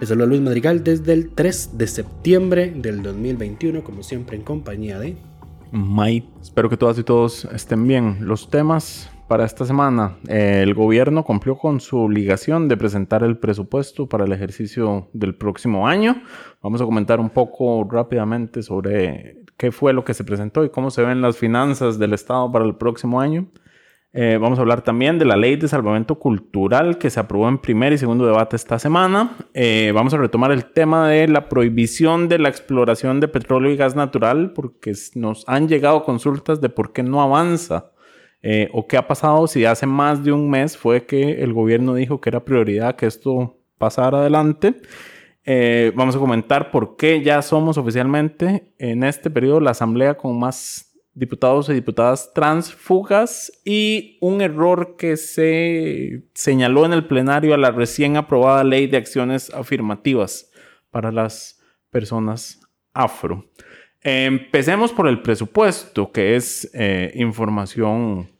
Les saluda Luis Madrigal desde el 3 de septiembre del 2021, como siempre en compañía de... Mike, espero que todas y todos estén bien. Los temas para esta semana. Eh, el gobierno cumplió con su obligación de presentar el presupuesto para el ejercicio del próximo año. Vamos a comentar un poco rápidamente sobre qué fue lo que se presentó y cómo se ven las finanzas del Estado para el próximo año. Eh, vamos a hablar también de la ley de salvamento cultural que se aprobó en primer y segundo debate esta semana. Eh, vamos a retomar el tema de la prohibición de la exploración de petróleo y gas natural porque nos han llegado consultas de por qué no avanza eh, o qué ha pasado si hace más de un mes fue que el gobierno dijo que era prioridad que esto pasara adelante. Vamos a comentar por qué ya somos oficialmente en este periodo la asamblea con más diputados y diputadas transfugas y un error que se señaló en el plenario a la recién aprobada ley de acciones afirmativas para las personas afro. Empecemos por el presupuesto, que es eh, información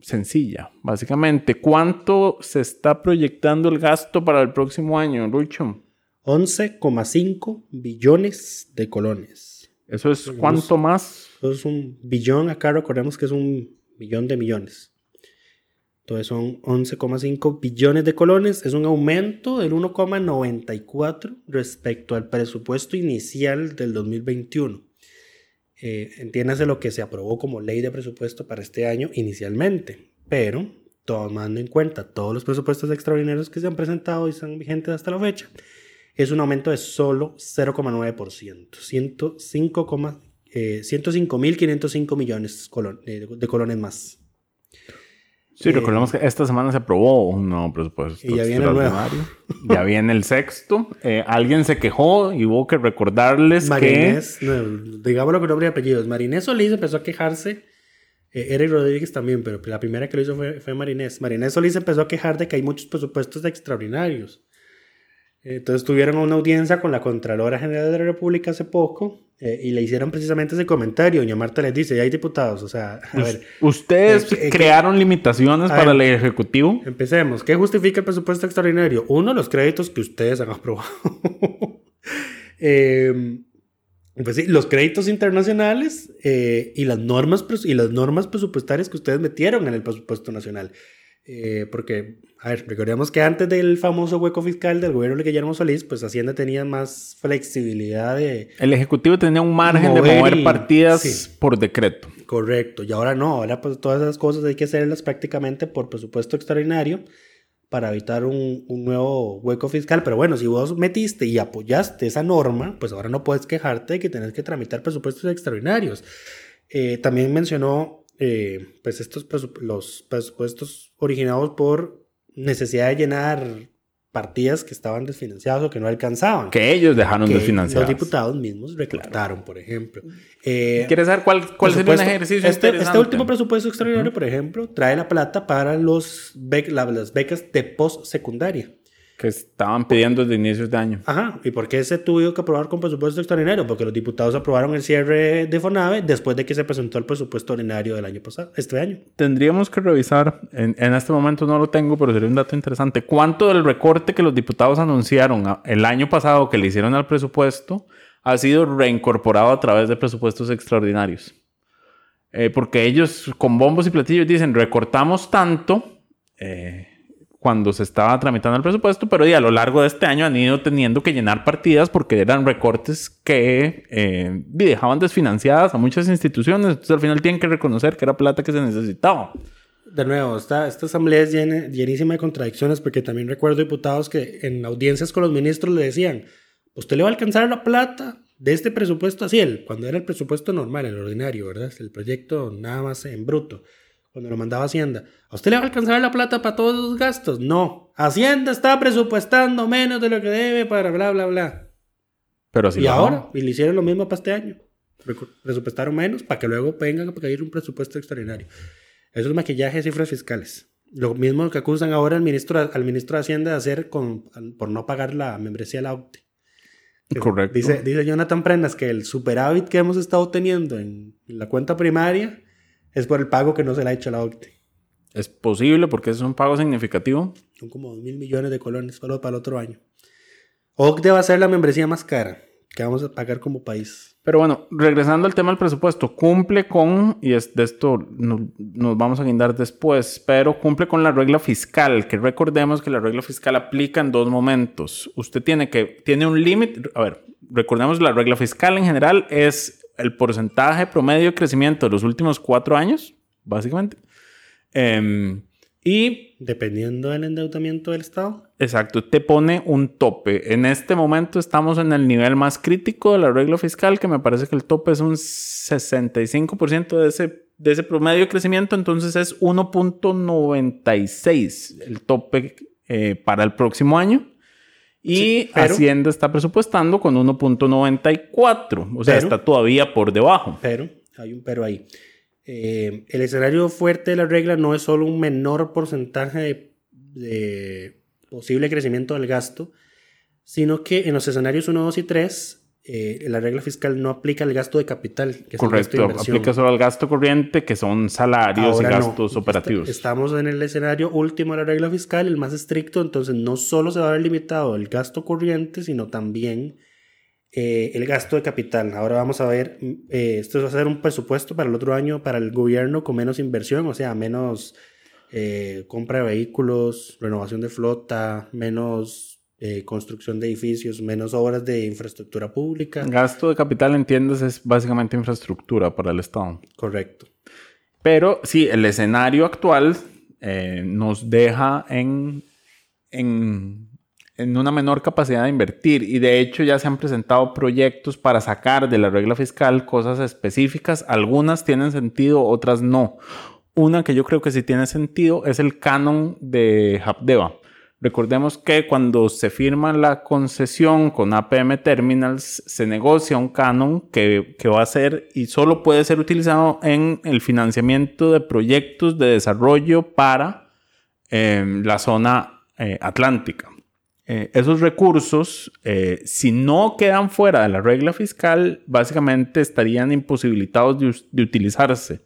sencilla, básicamente. ¿Cuánto se está proyectando el gasto para el próximo año, Lucho? 11,5 billones de colones. ¿Eso es cuánto más? Eso es un billón, acá recordemos que es un billón de millones. Entonces son 11,5 billones de colones, es un aumento del 1,94 respecto al presupuesto inicial del 2021. Eh, entiéndase lo que se aprobó como ley de presupuesto para este año inicialmente, pero tomando en cuenta todos los presupuestos extraordinarios que se han presentado y están vigentes hasta la fecha, es un aumento de solo 0,9%, 105.505 eh, millones de colones más. Sí, recordemos que esta semana se aprobó un nuevo presupuesto. Y ya viene el nuevo. ya viene el sexto. Eh, alguien se quejó y hubo que recordarles Marinés, que... No, digámoslo con nombre y apellidos. Marinés Solís empezó a quejarse. Eh, Eric Rodríguez también, pero la primera que lo hizo fue, fue Marinés. Marinés Solís empezó a quejar de que hay muchos presupuestos extraordinarios. Entonces tuvieron una audiencia con la Contralora General de la República hace poco eh, y le hicieron precisamente ese comentario. Doña Marta les dice, ya hay diputados, o sea, a ver... ¿Ustedes eh, crearon limitaciones para el Ejecutivo? Empecemos. ¿Qué justifica el presupuesto extraordinario? Uno, los créditos que ustedes han aprobado. eh, pues sí, los créditos internacionales eh, y, las normas, y las normas presupuestarias que ustedes metieron en el presupuesto nacional. Eh, porque, a ver, recordemos que antes del famoso hueco fiscal del gobierno de Guillermo Solís, pues Hacienda tenía más flexibilidad de... El Ejecutivo tenía un margen de mover partidas por decreto. Correcto, y ahora no, ahora pues todas esas cosas hay que hacerlas prácticamente por presupuesto extraordinario para evitar un, un, nuevo hueco fiscal. Pero bueno, si vos metiste y apoyaste esa norma, pues ahora no puedes quejarte de que tenés que tramitar presupuestos extraordinarios. Eh, también mencionó eh, pues estos los presupuestos originados por necesidad de llenar partidas que estaban desfinanciadas o que no alcanzaban. Que ellos dejaron desfinanciadas. Los diputados mismos recortaron, por ejemplo. Eh, ¿Quieres saber cuál, cuál sería un ejercicio este, este último presupuesto extraordinario, por ejemplo, trae la plata para los las becas de post-secundaria que estaban pidiendo desde inicios de año. Ajá, ¿y por qué se tuvo que aprobar con presupuesto extraordinario? Porque los diputados aprobaron el cierre de FONAVE después de que se presentó el presupuesto ordinario del año pasado, este año. Tendríamos que revisar, en, en este momento no lo tengo, pero sería un dato interesante, cuánto del recorte que los diputados anunciaron el año pasado que le hicieron al presupuesto ha sido reincorporado a través de presupuestos extraordinarios. Eh, porque ellos con bombos y platillos dicen, recortamos tanto, eh, cuando se estaba tramitando el presupuesto, pero y a lo largo de este año han ido teniendo que llenar partidas porque eran recortes que eh, dejaban desfinanciadas a muchas instituciones. Entonces al final tienen que reconocer que era plata que se necesitaba. De nuevo, esta, esta asamblea es llena- llenísima de contradicciones porque también recuerdo diputados que en audiencias con los ministros le decían, usted le va a alcanzar la plata de este presupuesto así, el, cuando era el presupuesto normal, el ordinario, ¿verdad? El proyecto nada más en bruto, cuando lo mandaba Hacienda. ¿A usted le va a alcanzar la plata para todos los gastos? No. Hacienda está presupuestando menos de lo que debe para bla, bla, bla. Pero así y ahora, y le hicieron lo mismo para este año. Presupuestaron menos para que luego vengan a pedir un presupuesto extraordinario. Eso es maquillaje de cifras fiscales. Lo mismo que acusan ahora al ministro, al ministro de Hacienda de hacer con, por no pagar la membresía de la. Que Correcto. Dice, dice Jonathan Prendas que el superávit que hemos estado teniendo en la cuenta primaria es por el pago que no se le ha hecho a la OCTE. Es posible porque es un pago significativo. Son como 2 mil millones de colones solo para el otro año. OCDE va a ser la membresía más cara que vamos a pagar como país. Pero bueno, regresando al tema del presupuesto, cumple con, y es de esto no- nos vamos a guindar después, pero cumple con la regla fiscal, que recordemos que la regla fiscal aplica en dos momentos. Usted tiene que, tiene un límite, a ver, recordemos la regla fiscal en general es el porcentaje promedio de crecimiento de los últimos cuatro años, básicamente. Em, y Dependiendo del endeudamiento del Estado. Exacto, te pone un tope. En este momento estamos en el nivel más crítico de la regla fiscal, que me parece que el tope es un 65% de ese, de ese promedio de crecimiento, entonces es 1.96 el tope eh, para el próximo año. Y Sí, pero- Hacienda está presupuestando con 1.94, o sea, Pero- está todavía por debajo. Pero, hay un pero ahí. Eh, el escenario fuerte de la regla no es solo un menor porcentaje de, de posible crecimiento del gasto, sino que en los escenarios 1, 2 y 3, eh, la regla fiscal no aplica el gasto de capital, que es el gasto de Correcto, inversión. aplica solo al gasto corriente, que son salarios Ahora y no. gastos operativos. Est- Estamos en el escenario último de la regla fiscal, el más estricto, entonces no solo se va a ver limitado el gasto corriente, sino también eh, el gasto de capital. Ahora vamos a ver, mm, eh, esto va a ser un presupuesto para el otro año para el gobierno con menos inversión, o sea, menos eh, compra de vehículos, renovación de flota, menos eh, construcción de edificios, menos obras de infraestructura pública. Gasto de capital, entiendes, es básicamente infraestructura para el Estado. Correcto. Pero sí, el escenario actual eh, nos deja en, en, en una menor capacidad de invertir y de hecho ya se han presentado proyectos para sacar de la regla fiscal cosas específicas. Algunas tienen sentido, otras no. Una que yo creo que sí tiene sentido es el canon de Habdeba. Recordemos que cuando se firma la concesión con APM Terminals, se negocia un canon que, que va a ser y solo puede ser utilizado en el financiamiento de proyectos de desarrollo para eh, la zona eh, atlántica. Eh, esos recursos, si no quedan fuera de la regla fiscal, básicamente estarían imposibilitados de, de utilizarse.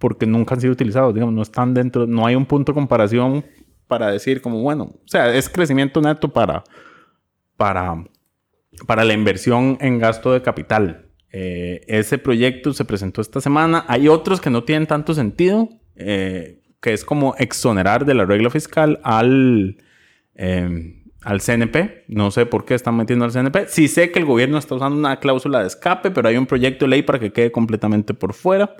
Porque nunca han sido utilizados, digamos, no están dentro, no hay un punto de comparación para decir como, bueno, o sea, es crecimiento neto para, para, para la inversión en gasto de capital. Eh, ese proyecto se presentó esta semana. Hay otros que no tienen tanto sentido, eh, que es como exonerar de la regla fiscal al, eh, al CNP. No sé por qué están metiendo al CNP. Sí sé que el gobierno está usando una cláusula de escape, pero hay un proyecto de ley para que quede completamente por fuera.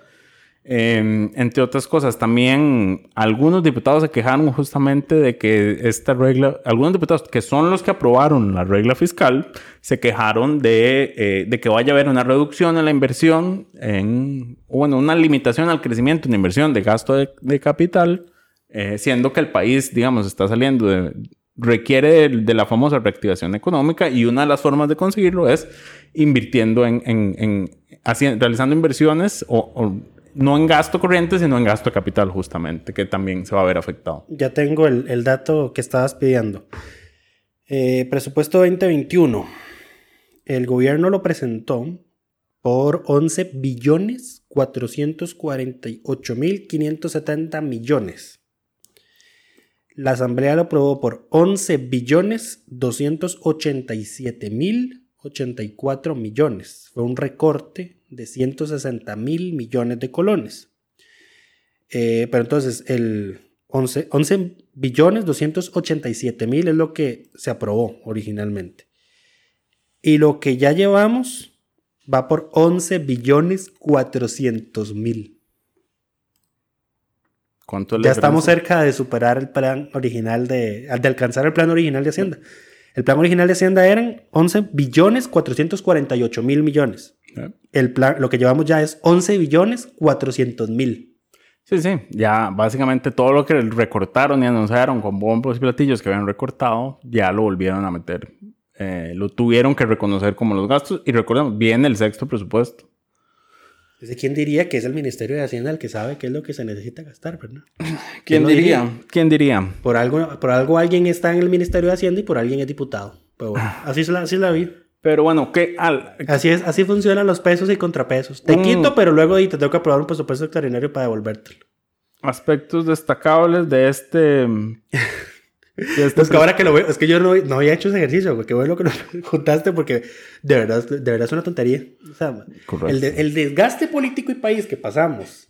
Eh, entre otras cosas, también algunos diputados se quejaron justamente de que esta regla, algunos diputados que son los que aprobaron la regla fiscal, se quejaron de, eh, de que vaya a haber una reducción en la inversión, en, bueno, una limitación al crecimiento en inversión de gasto de, de capital, eh, siendo que el país, digamos, está saliendo de, requiere de, de la famosa reactivación económica y una de las formas de conseguirlo es invirtiendo en, en, en haci- realizando inversiones o, o no en gasto corriente, sino en gasto capital justamente, que también se va a ver afectado. Ya tengo el, el dato que estabas pidiendo. Eh, presupuesto 2021. El gobierno lo presentó por 11 billones 448 mil 570 millones. La asamblea lo aprobó por 11 billones 287 mil 84 millones. Fue un recorte de 160 mil millones de colones. Eh, pero entonces, el, 11, 11 billones 287 mil es lo que se aprobó originalmente. Y lo que ya llevamos va por 11 billones 400 mil. ¿Cuánto es la Ya estamos cerca de superar el plan original de, de alcanzar el plan original de Hacienda. El plan original de Hacienda eran 11 billones 448 mil millones. Eh. El plan, lo que llevamos ya es 11 billones 400 mil. Sí, sí. Ya básicamente todo lo que recortaron y anunciaron con bombos y platillos que habían recortado, ya lo volvieron a meter. Eh, lo tuvieron que reconocer como los gastos. Y recordemos, viene el sexto presupuesto. Entonces, ¿quién diría que es el Ministerio de Hacienda el que sabe qué es lo que se necesita gastar, verdad? ¿Quién diría? ¿Quién diría? Por algo, por algo alguien está en el Ministerio de Hacienda y por alguien es diputado. Pero bueno, así es la, así es la vida. Pero bueno, ¿qué? Al, Así es, así funcionan los pesos y contrapesos. Te Mm. quito, pero luego te tengo que aprobar un presupuesto extraordinario para devolvértelo. aspectos destacables de este. de este Es que ahora que lo veo, es que yo no, no había hecho ese ejercicio, porque bueno que lo juntaste, porque de verdad, de verdad es una tontería. O sea, Correcto. el, de- el desgaste político y país que pasamos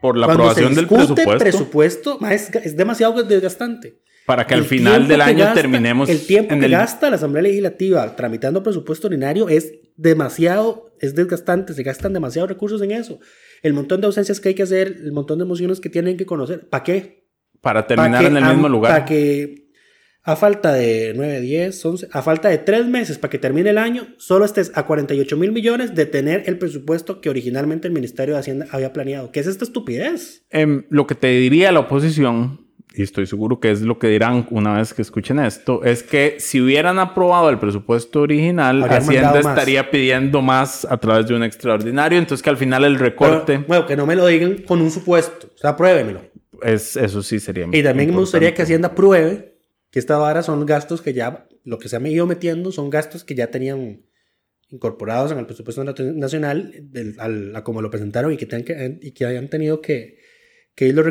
por la aprobación se del presupuesto. presupuesto, ma, es, es demasiado desgastante. Para que al final del año gasta- terminemos. El tiempo en que el- gasta la Asamblea Legislativa tramitando presupuesto ordinario es demasiado, es desgastante, se gastan demasiados recursos en eso. El montón de ausencias que hay que hacer, el montón de emociones que tienen que conocer. ¿Para qué? Para Pa' terminar en el mismo lugar. Para que a falta de 9, 10, 11, a falta de 3 meses para que termine el año, solo estés a 48 mil millones de tener el presupuesto que originalmente el Ministerio de Hacienda había planeado. ¿Qué es esta estupidez? Em, lo que te diría la oposición, y estoy seguro que es lo que dirán una vez que escuchen esto, es que si hubieran aprobado el presupuesto original, Habrían Hacienda más. estaría pidiendo más a través de un extraordinario, entonces que al final el recorte, Bueno, bueno, que no me lo digan con un supuesto. O sea, pruébemelo. es, eso sí sería Y también me gustaría que. Hacienda pruebe que esta vara son gastos que ya, lo que se ha ido metiendo son gastos que ya tenían incorporados en el presupuesto nacional, del- al- a como lo presentaron y que, tengan que, y que hayan tenido que, que irlo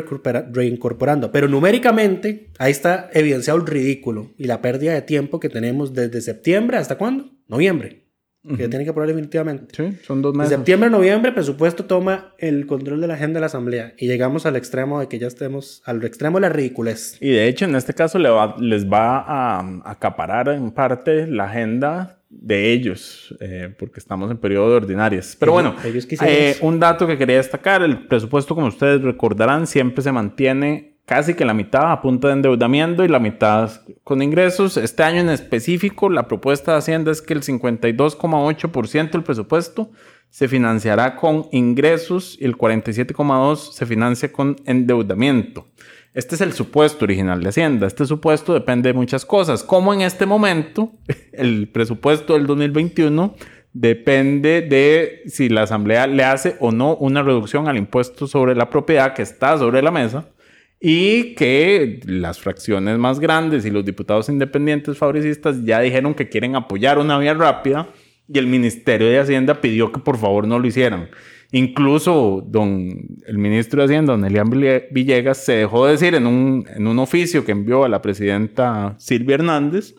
reincorporando. Pero numéricamente, ahí está evidenciado el ridículo y la pérdida de tiempo que tenemos desde septiembre hasta cuándo? Noviembre. Que Ujú. tiene que aprobar definitivamente. Sí, son dos De meses. septiembre a noviembre, presupuesto toma el control de la agenda de la Asamblea y llegamos al extremo de que ya estemos, al extremo de la ridiculez. Y de hecho, en este caso le va- les va a acaparar en parte la agenda de ellos, eh, porque estamos en periodo de ordinarias. Pero bueno, eh, un dato que quería destacar, el presupuesto, como ustedes recordarán, siempre se mantiene casi que la mitad a punta de endeudamiento y la mitad con ingresos. Este año en específico, la propuesta de Hacienda es que el 52,8% del presupuesto se financiará con ingresos y el 47,2% se financia con endeudamiento. Este es el supuesto original de Hacienda. Este supuesto depende de muchas cosas. Como en este momento, el presupuesto del 2021 depende de si la Asamblea le hace o no una reducción al impuesto sobre la propiedad que está sobre la mesa y que las fracciones más grandes y los diputados independientes fabricistas ya dijeron que quieren apoyar una vía rápida y el Ministerio de Hacienda pidió que por favor no lo hicieran. Incluso don, el ministro de Hacienda, don Elian Ville- Villegas, se dejó decir en un, en un oficio que envió a la presidenta Silvia Hernández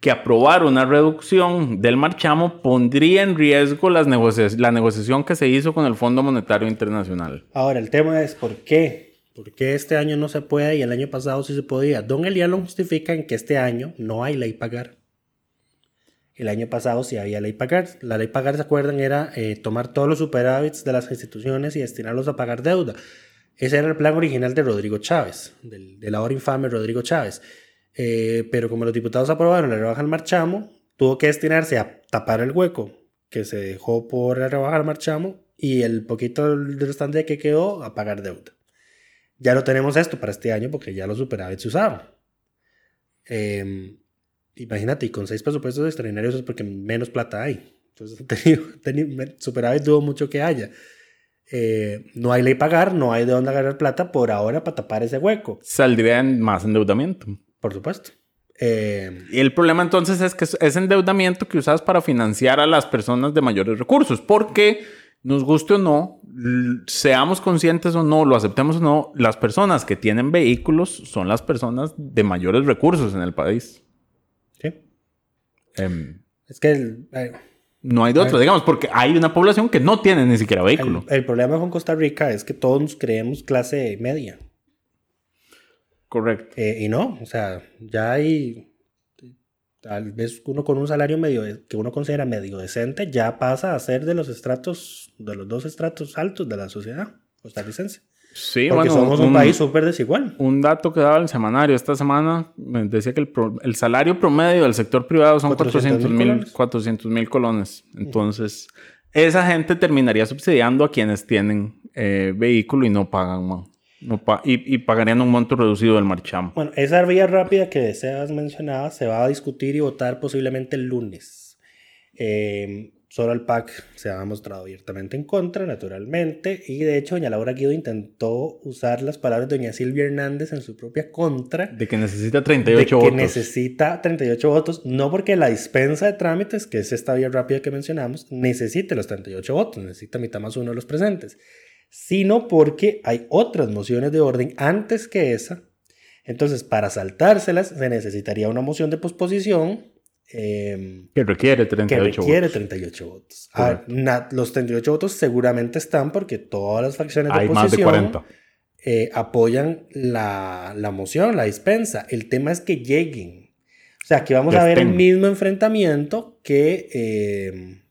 que aprobar una reducción del marchamo pondría en riesgo las la negociación que se hizo con el Fondo Monetario Internacional. Ahora, el tema es ¿por qué? ¿Por qué este año no se puede y el año pasado sí se podía? Don Elian lo justifica en que este año no hay ley pagar. El año pasado sí había ley pagar. La ley pagar, ¿se acuerdan? Era eh, tomar todos los superávits de las instituciones y destinarlos a pagar deuda. Ese era el plan original de Rodrigo Chávez, del, del ahora infame Rodrigo Chávez. Eh, pero como los diputados aprobaron la rebaja al marchamo, tuvo que destinarse a tapar el hueco que se dejó por la rebaja al marchamo y el poquito restante que quedó a pagar deuda. Ya no tenemos esto para este año porque ya los superávits se usaron. Eh, imagínate, y con seis presupuestos extraordinarios es porque menos plata hay. Entonces, tenido, tenido, superávit dudo mucho que haya. Eh, no hay ley pagar, no hay de dónde agarrar plata por ahora para tapar ese hueco, Saldría en más endeudamiento. por supuesto. Eh, Y el problema entonces es que es- endeudamiento que usas para financiar a las personas de mayores recursos, porque nos guste o no, seamos conscientes o no, lo aceptemos o no, las personas que tienen vehículos son las personas de mayores recursos en el país. Em, Es que el, eh, no hay de otro, digamos, porque hay una población que no tiene ni siquiera vehículo. el, el problema con Costa Rica es que todos nos creemos clase media. Correcto. Eh, y no, o sea, ya hay. Tal vez uno con un salario medio que uno considera medio decente ya pasa a ser de los estratos, de los dos estratos altos de la sociedad costarricense. Sí, Porque bueno, somos un, país súper desigual. Un dato que daba el semanario esta semana decía que el, pro- el salario promedio del sector privado son 400 400,000 mil colones. 400 mil colones. Entonces, esa gente terminaría subsidiando a quienes tienen eh, vehículo y no pagan, man. No pa- y, y pagarían un monto reducido del marchamo. Bueno, esa vía rápida que Sebas mencionaba se va a discutir y votar posiblemente el lunes. Eh, solo el PAC se ha mostrado abiertamente en contra, naturalmente, y de hecho doña Laura Guido intentó usar las palabras de doña Silvia Hernández en su propia contra. De que necesita de 38 que votos. necesita 38 votos, no porque la dispensa de trámites, que es esta vía rápida que mencionamos, necesite los 38 votos, necesita mitad más uno de los presentes, sino porque hay otras mociones de orden antes que esa. Entonces, para saltárselas, se necesitaría una moción de posposición eh, Que requiere que 38 requiere votos. 38 votos. Ah, na- los 38 votos seguramente están porque todas las facciones de Hay más de oposición 40. eh, apoyan la, la moción, la dispensa. El tema es que lleguen. O sea, aquí vamos Que a ver el mismo enfrentamiento que, eh,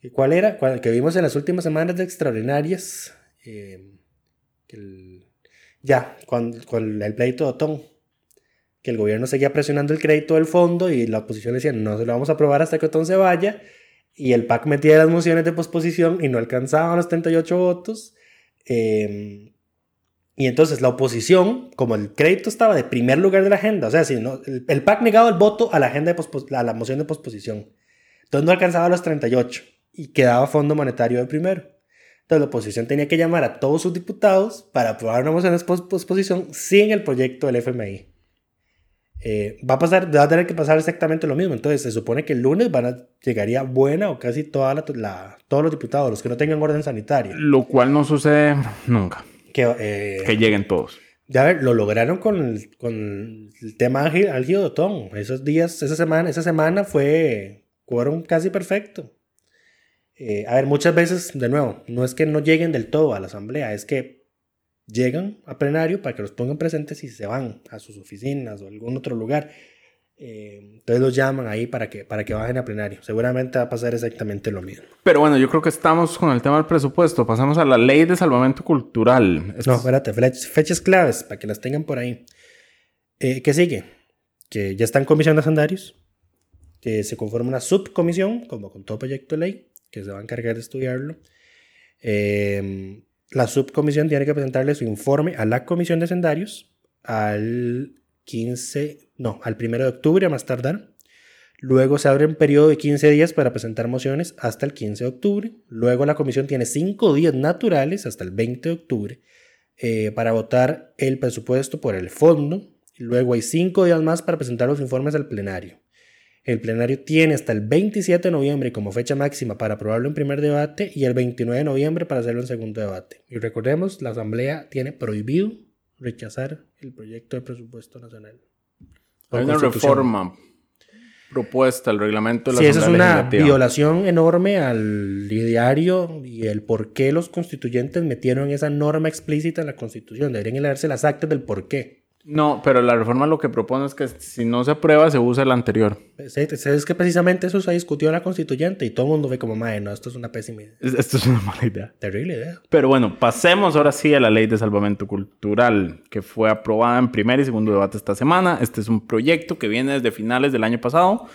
que ¿cuál era? Cual- que vimos en las últimas semanas de extraordinarias. que el- ya, con, con el pleito de Otón. Que el gobierno seguía presionando el crédito del fondo y la oposición decía, no se lo vamos a aprobar hasta que Otón se vaya. Y el PAC metía las mociones de posposición y no alcanzaban los 38 votos. Eh, y entonces la oposición, como el crédito estaba de primer lugar de la agenda, o sea, si no, el, el PAC negaba el voto a la, agenda a la moción de posposición. Entonces no alcanzaba los 38 y quedaba Fondo Monetario de primero. Entonces la oposición tenía que llamar a todos sus diputados para aprobar una moción de pos- posposición sin el proyecto del FMI. Eh, va a pasar, va a tener que pasar exactamente lo mismo. Entonces se supone que el lunes van a, llegaría buena o casi toda la, la- todos los diputados, los que no tengan orden sanitario. Lo cual no sucede nunca. Que, eh, Que lleguen todos. ya ver, lo lograron con el, con el tema álgido álgido de Otón. Esos días, esa semana, esa semana fue quórum casi perfecto. Eh, a ver, muchas veces, de nuevo, no es que no lleguen del todo a la asamblea, es que llegan a plenario para que los pongan presentes y se van a sus oficinas o algún otro lugar. Eh, entonces los llaman ahí para que, para que bajen a plenario. Seguramente va a pasar exactamente lo mismo. Pero bueno, yo creo que estamos con el tema del presupuesto. Pasamos a la ley de salvamento cultural. No, es- espérate, fechas, fechas claves para que las tengan por ahí. Eh, ¿Qué sigue? Que ya está en comisión de hacendarios, que se conforma una subcomisión, como con todo proyecto de ley, que se va a encargar de estudiarlo. Eh, la subcomisión tiene que presentarle su informe a la comisión de hacendarios al 15, no, al 1 de octubre a más tardar. Luego se abre un periodo de 15 días para presentar mociones hasta el 15 de octubre. Luego la comisión tiene 5 días naturales hasta el 20 de octubre eh, para votar el presupuesto por el fondo. Luego hay 5 días más para presentar los informes al plenario. El plenario tiene hasta el 27 de noviembre como fecha máxima para aprobarlo en primer debate y el 29 de noviembre para hacerlo en segundo debate. Y recordemos, la Asamblea tiene prohibido rechazar el proyecto de presupuesto nacional. Hay una reforma propuesta al reglamento de la Sí, esa es Asamblea una violación enorme al ideario y el por qué los constituyentes metieron esa norma explícita en la constitución. Deberían leerse las actas del por qué. No, pero la reforma lo que propone es que si no se aprueba, se usa el anterior. Es, es que precisamente eso se discutió en la constituyente y todo el mundo ve como, madre, no, esto es una pésima idea. Es- Esto es una mala idea. Terrible idea. Pero bueno, pasemos ahora sí a la ley de salvamento cultural, que fue aprobada en primer y segundo debate esta semana. Este es un proyecto que viene desde finales del año pasado.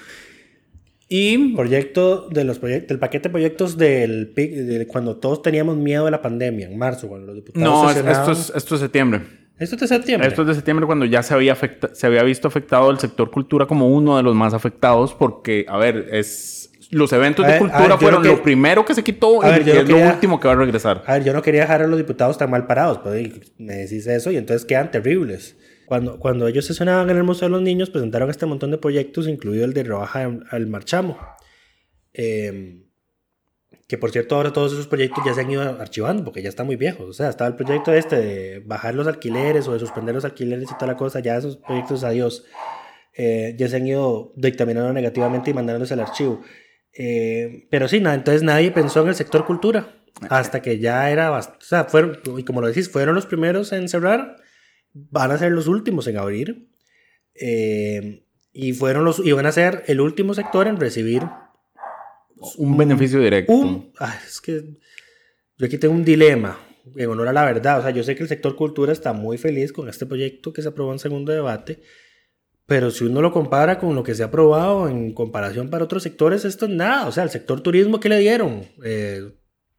Y Proyecto de los proyectos, del paquete de proyectos del, de cuando todos teníamos miedo de la pandemia, en marzo, cuando los diputados no, sesionaban. esto es, esto es septiembre. Esto es de septiembre. Esto es de septiembre cuando ya se había, afecta- se había visto afectado el sector cultura como uno de los más afectados porque, a ver, es los eventos A de ver, cultura ver, fueron no que- lo primero que se quitó A y, ver, yo y no es lo último que va a regresar. A ver, yo no quería dejar a los diputados tan mal parados, pero y, me decís eso y entonces quedan terribles. Cuando, cuando ellos sesionaban en el Museo de los Niños, presentaron este montón de proyectos, incluido el de rebaja al- al marchamo. Eh, que por cierto, ahora todos esos proyectos ya se han ido archivando porque ya están muy viejos. O sea, estaba el proyecto este de bajar los alquileres o de suspender los alquileres y toda la cosa. Ya esos proyectos, adiós. Eh, ya se han ido dictaminando negativamente y mandándolos al archivo. Eh, pero sí, nada, entonces nadie pensó en el sector cultura. Hasta que ya era, bast- o sea, fueron, y como lo decís, fueron los primeros en cerrar. van a ser los últimos en abrir. eh, y fueron los y van a ser el último sector en recibir Un beneficio directo. un ay, es que yo aquí tengo un dilema en honor a la verdad. O sea yo sé que el sector cultura está muy feliz con este proyecto que se aprobó en segundo debate pero si uno lo compara con lo que se ha aprobado en comparación para otros sectores esto es nada. O sea el sector turismo que le dieron Eh,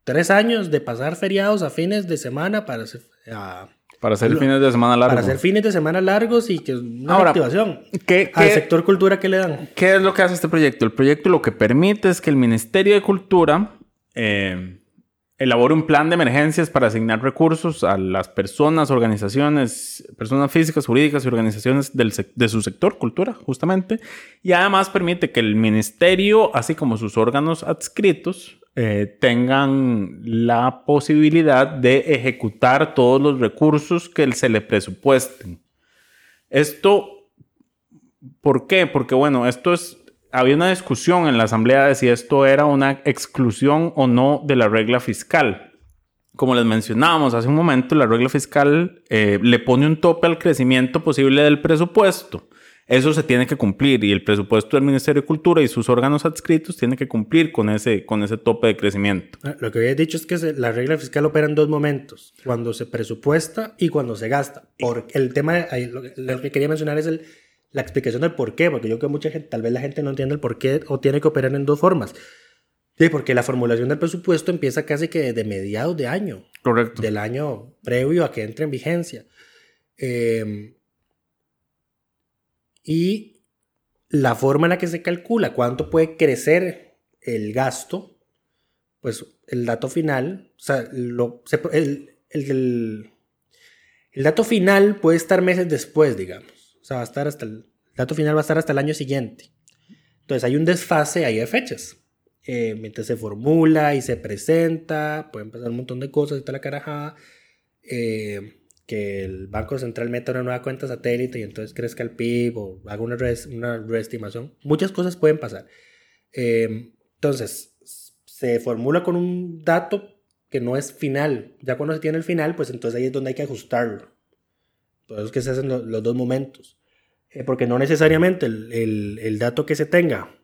tres años de pasar feriados a fines de semana para a- Para hacer Lo- fines de semana largos. para hacer fines de semana largos y que una Ahora, activación ¿Qué, al qué- sector cultura que le dan qué es lo que hace este proyecto? El proyecto lo que permite es que el Ministerio de Cultura eh, elabore un plan de emergencias para asignar recursos a las personas, organizaciones, personas físicas, jurídicas y organizaciones del de su sector, cultura, justamente. Y además permite que el ministerio, así como sus órganos adscritos, eh, tengan la posibilidad de ejecutar todos los recursos que se le presupuesten. Esto ¿Por qué? Porque bueno, esto es. Había una discusión en la Asamblea de si esto era una exclusión o no de la regla fiscal. Como les mencionábamos hace un momento, la regla fiscal eh, le pone un tope al crecimiento posible del presupuesto. Eso se tiene que cumplir y el presupuesto del Ministerio de Cultura y sus órganos adscritos tienen que cumplir con ese, con ese tope de crecimiento. Ah, Lo que había dicho es que se- la regla fiscal opera en dos momentos, cuando se presupuesta y cuando se gasta. El tema, lo que quería mencionar es el, la explicación del por qué, porque yo creo que mucha gente, tal vez la gente no entiende el por qué o tiene que operar en dos formas. Sí, porque la formulación del presupuesto empieza casi que de mediados de año, Correcto. del año previo a que entre en vigencia. Eh, y la forma en la que se calcula cuánto puede crecer el gasto, pues el dato final, o sea, lo- se- el, el- el- el dato final puede estar meses después, digamos. Sea, va a estar hasta el, dato final va a estar hasta el año siguiente. Entonces hay un desfase ahí de fechas. Eh, mientras se formula y se presenta, pueden pasar un montón de cosas, está la carajada. eh, que el Banco Central meta una nueva cuenta satélite y entonces crezca el PIB o haga una, una reestimación. Muchas cosas pueden pasar. Eh, entonces, se formula con un dato que no es final. Ya cuando se tiene el final, pues entonces ahí es donde hay que ajustarlo. Por eso es que se hacen lo- los dos momentos. Eh, porque no necesariamente el, el- el dato que se tenga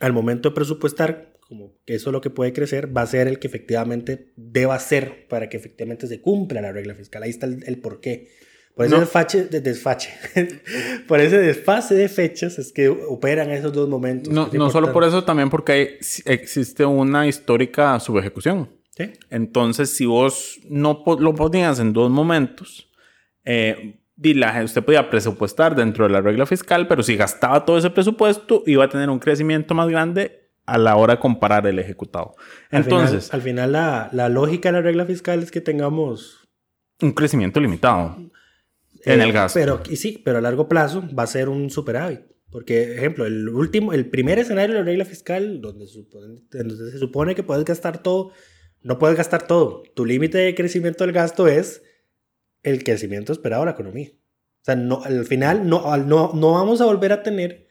al momento de presupuestar, como que eso es lo que puede crecer, va a ser el que efectivamente deba ser para que efectivamente se cumpla la regla fiscal. Ahí está el, el porqué. Por ese No. desfache, de- desfache. por ese desfase de fechas es que operan esos dos momentos. No, no solo por eso, también porque hay- existe una histórica subejecución. Sí. Entonces, si vos no lo ponías en dos momentos, eh, la- usted podía presupuestar dentro de la regla fiscal, pero si gastaba todo ese presupuesto, iba a tener un crecimiento más grande a la hora de comparar el ejecutado. Al Entonces, final, al final la, la lógica de la regla fiscal es que tengamos un crecimiento limitado en Eh, el gasto. Pero, y sí, pero a largo plazo va a ser un superávit. Porque, ejemplo, el último, el primer escenario de la regla fiscal, donde, supone- donde se supone que puedes gastar todo, no puedes gastar todo. Tu límite de crecimiento del gasto es el crecimiento esperado de la economía. O sea, no, al final no, no, no vamos a volver a tener,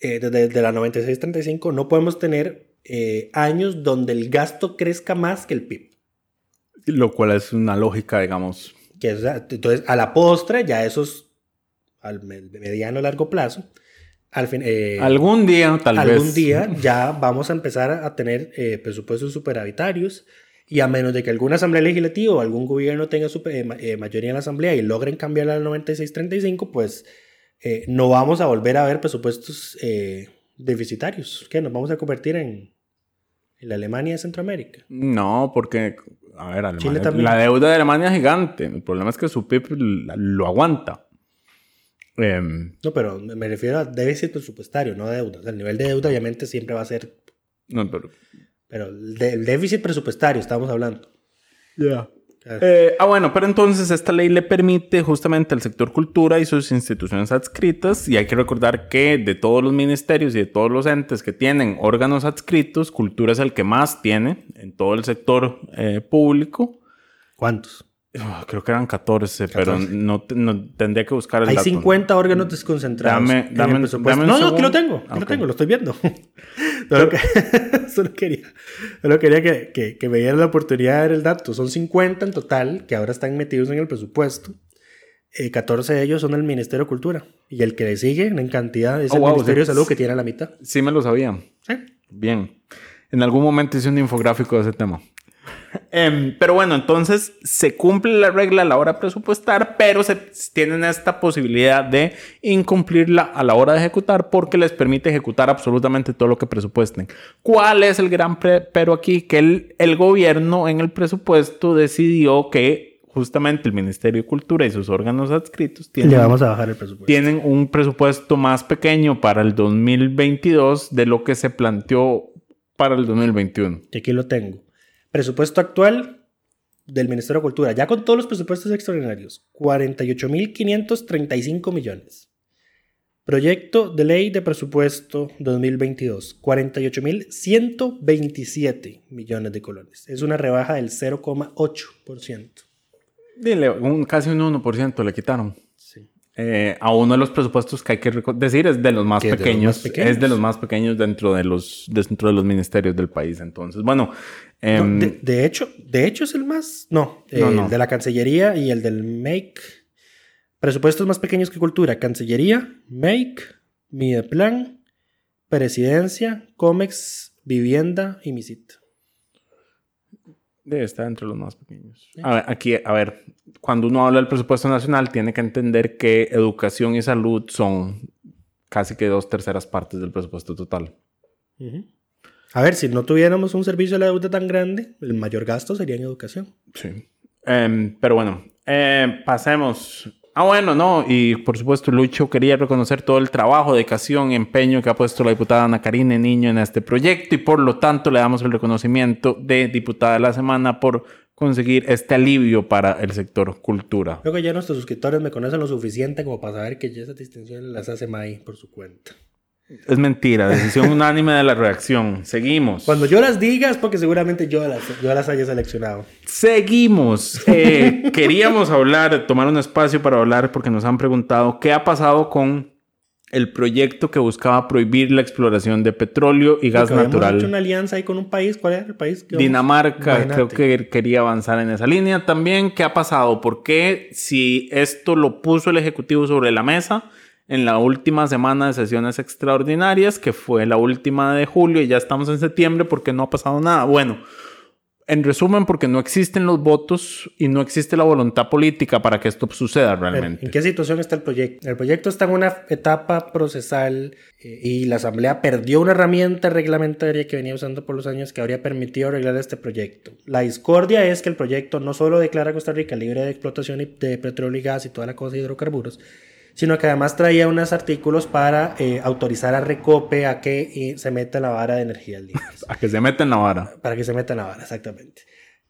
eh, desde, desde la 96-35, no podemos tener eh, años donde el gasto crezca más que el PIB. Lo cual es una lógica, digamos. Que, o sea, entonces, a la postre, ya esos, al me- mediano largo plazo, al fin, eh, Algún día, tal algún vez. día ya vamos a empezar a tener eh, presupuestos superavitarios y a menos de que alguna asamblea legislativa o algún gobierno tenga super- eh, eh, mayoría en la asamblea y logren cambiar al 96-35, pues eh, no vamos a volver a ver presupuestos eh, deficitarios, que nos vamos a convertir en, en la Alemania de Centroamérica. No, porque, a ver, Alemania- la deuda de Alemania es gigante. El problema es que su PIB lo aguanta. Em, No, pero me refiero a déficit presupuestario, no deuda. O sea, el nivel de deuda obviamente siempre va a ser, no, pero- pero el, de- el déficit presupuestario estamos hablando. Eh, ah, bueno, pero entonces esta ley le permite justamente al sector cultura y sus instituciones adscritas, y hay que recordar que de todos los ministerios y de todos los entes que tienen órganos adscritos, cultura es el que más tiene en todo el sector eh, público. ¿Cuántos? Ah, creo que eran 14, pero 14. no, te- no- tendría que buscar el Hay dato. 50 órganos desconcentrados. Dame- dame dame un no, no, aquí lo tengo. Aquí Ah, lo ok. tengo, lo estoy viendo. solo, que- solo quería, solo quería que, que, que me dieran la oportunidad de ver el dato. Son 50 en total que ahora están metidos en el presupuesto. Eh, 14 de ellos son del Ministerio de Cultura. Y el que le sigue en cantidad es Oh, el wow, Ministerio sí. de Salud, que tiene la mitad. Sí me lo sabía. Sí. Bien. En algún momento hice un infográfico de ese tema. Em, pero bueno, entonces se cumple la regla a la hora de presupuestar, pero se tienen esta posibilidad de incumplirla a la hora de ejecutar porque les permite ejecutar absolutamente todo lo que presupuesten. ¿Cuál es el gran pero aquí? Que el, el gobierno en el presupuesto decidió que justamente el Ministerio de Cultura y sus órganos adscritos tienen Le vamos a bajar el presupuesto. tienen un presupuesto más pequeño para el 2022 de lo que se planteó para el 2021. Y aquí lo tengo. Presupuesto actual del Ministerio de Cultura, ya con todos los presupuestos extraordinarios, 48.535 millones. Proyecto de ley de presupuesto 2022, 48.127 millones de colones. Es una rebaja del 0,8%. Dile, un, casi un 1% le quitaron. Eh, a uno de los presupuestos que hay que decir es de los más de los pequeños, más pequeños. es de los más pequeños dentro de los dentro de los ministerios del país. Entonces, bueno, No, em, de, de hecho, de hecho es el más. No, No, el de la Cancillería y el del MAKE. Presupuestos más pequeños que Cultura: Cancillería, MAKE, Mideplan, Presidencia, COMEX, Vivienda y MISIT. Debe estar entre los más pequeños. A ver, aquí, a ver, cuando uno habla del presupuesto nacional, tiene que entender que educación y salud son casi que dos terceras partes del presupuesto total. Ujú. A ver, si no tuviéramos un servicio de la deuda tan grande, el mayor gasto sería en educación. Sí. Em, pero bueno, eh, pasemos. Ah, bueno, no, y por supuesto, Lucho quería reconocer todo el trabajo, dedicación empeño que ha puesto la diputada Ana Karine Niño en este proyecto y por lo tanto le damos el reconocimiento de diputada de la semana por conseguir este alivio para el sector cultura. Creo que ya nuestros suscriptores me conocen lo suficiente como para saber que ya esas distinciones las hace Mai por su cuenta. Es mentira, decisión unánime de la reacción. Seguimos. Cuando yo las diga es porque seguramente yo las, yo las haya seleccionado. Seguimos. Eh, queríamos hablar, tomar un espacio para hablar porque nos han preguntado qué ha pasado con el proyecto que buscaba prohibir la exploración de petróleo y gas Porque natural. hecho una alianza ahí con un país. ¿Cuál era el país? que? Dinamarca Imagínate. creo que quería avanzar en esa línea también. ¿Qué ha pasado? ¿Por qué si esto lo puso el Ejecutivo sobre la mesa en la última semana de sesiones extraordinarias, que fue la última de julio y ya estamos en septiembre, ¿por qué no ha pasado nada? Bueno, en resumen, porque no existen los votos y no existe la voluntad política para que esto suceda realmente. ¿En qué situación está el proyecto? El proyecto está en una etapa procesal eh, y la Asamblea perdió una herramienta reglamentaria que venía usando por los años que habría permitido arreglar este proyecto. La discordia es que el proyecto no solo declara a Costa Rica libre de explotación de petróleo y gas y toda la cosa de hidrocarburos, sino que además traía unos artículos para eh, autorizar a Recope a que eh, se meta en la vara de energías limpias. A que se meta en la vara. Para que se meta en la vara, exactamente.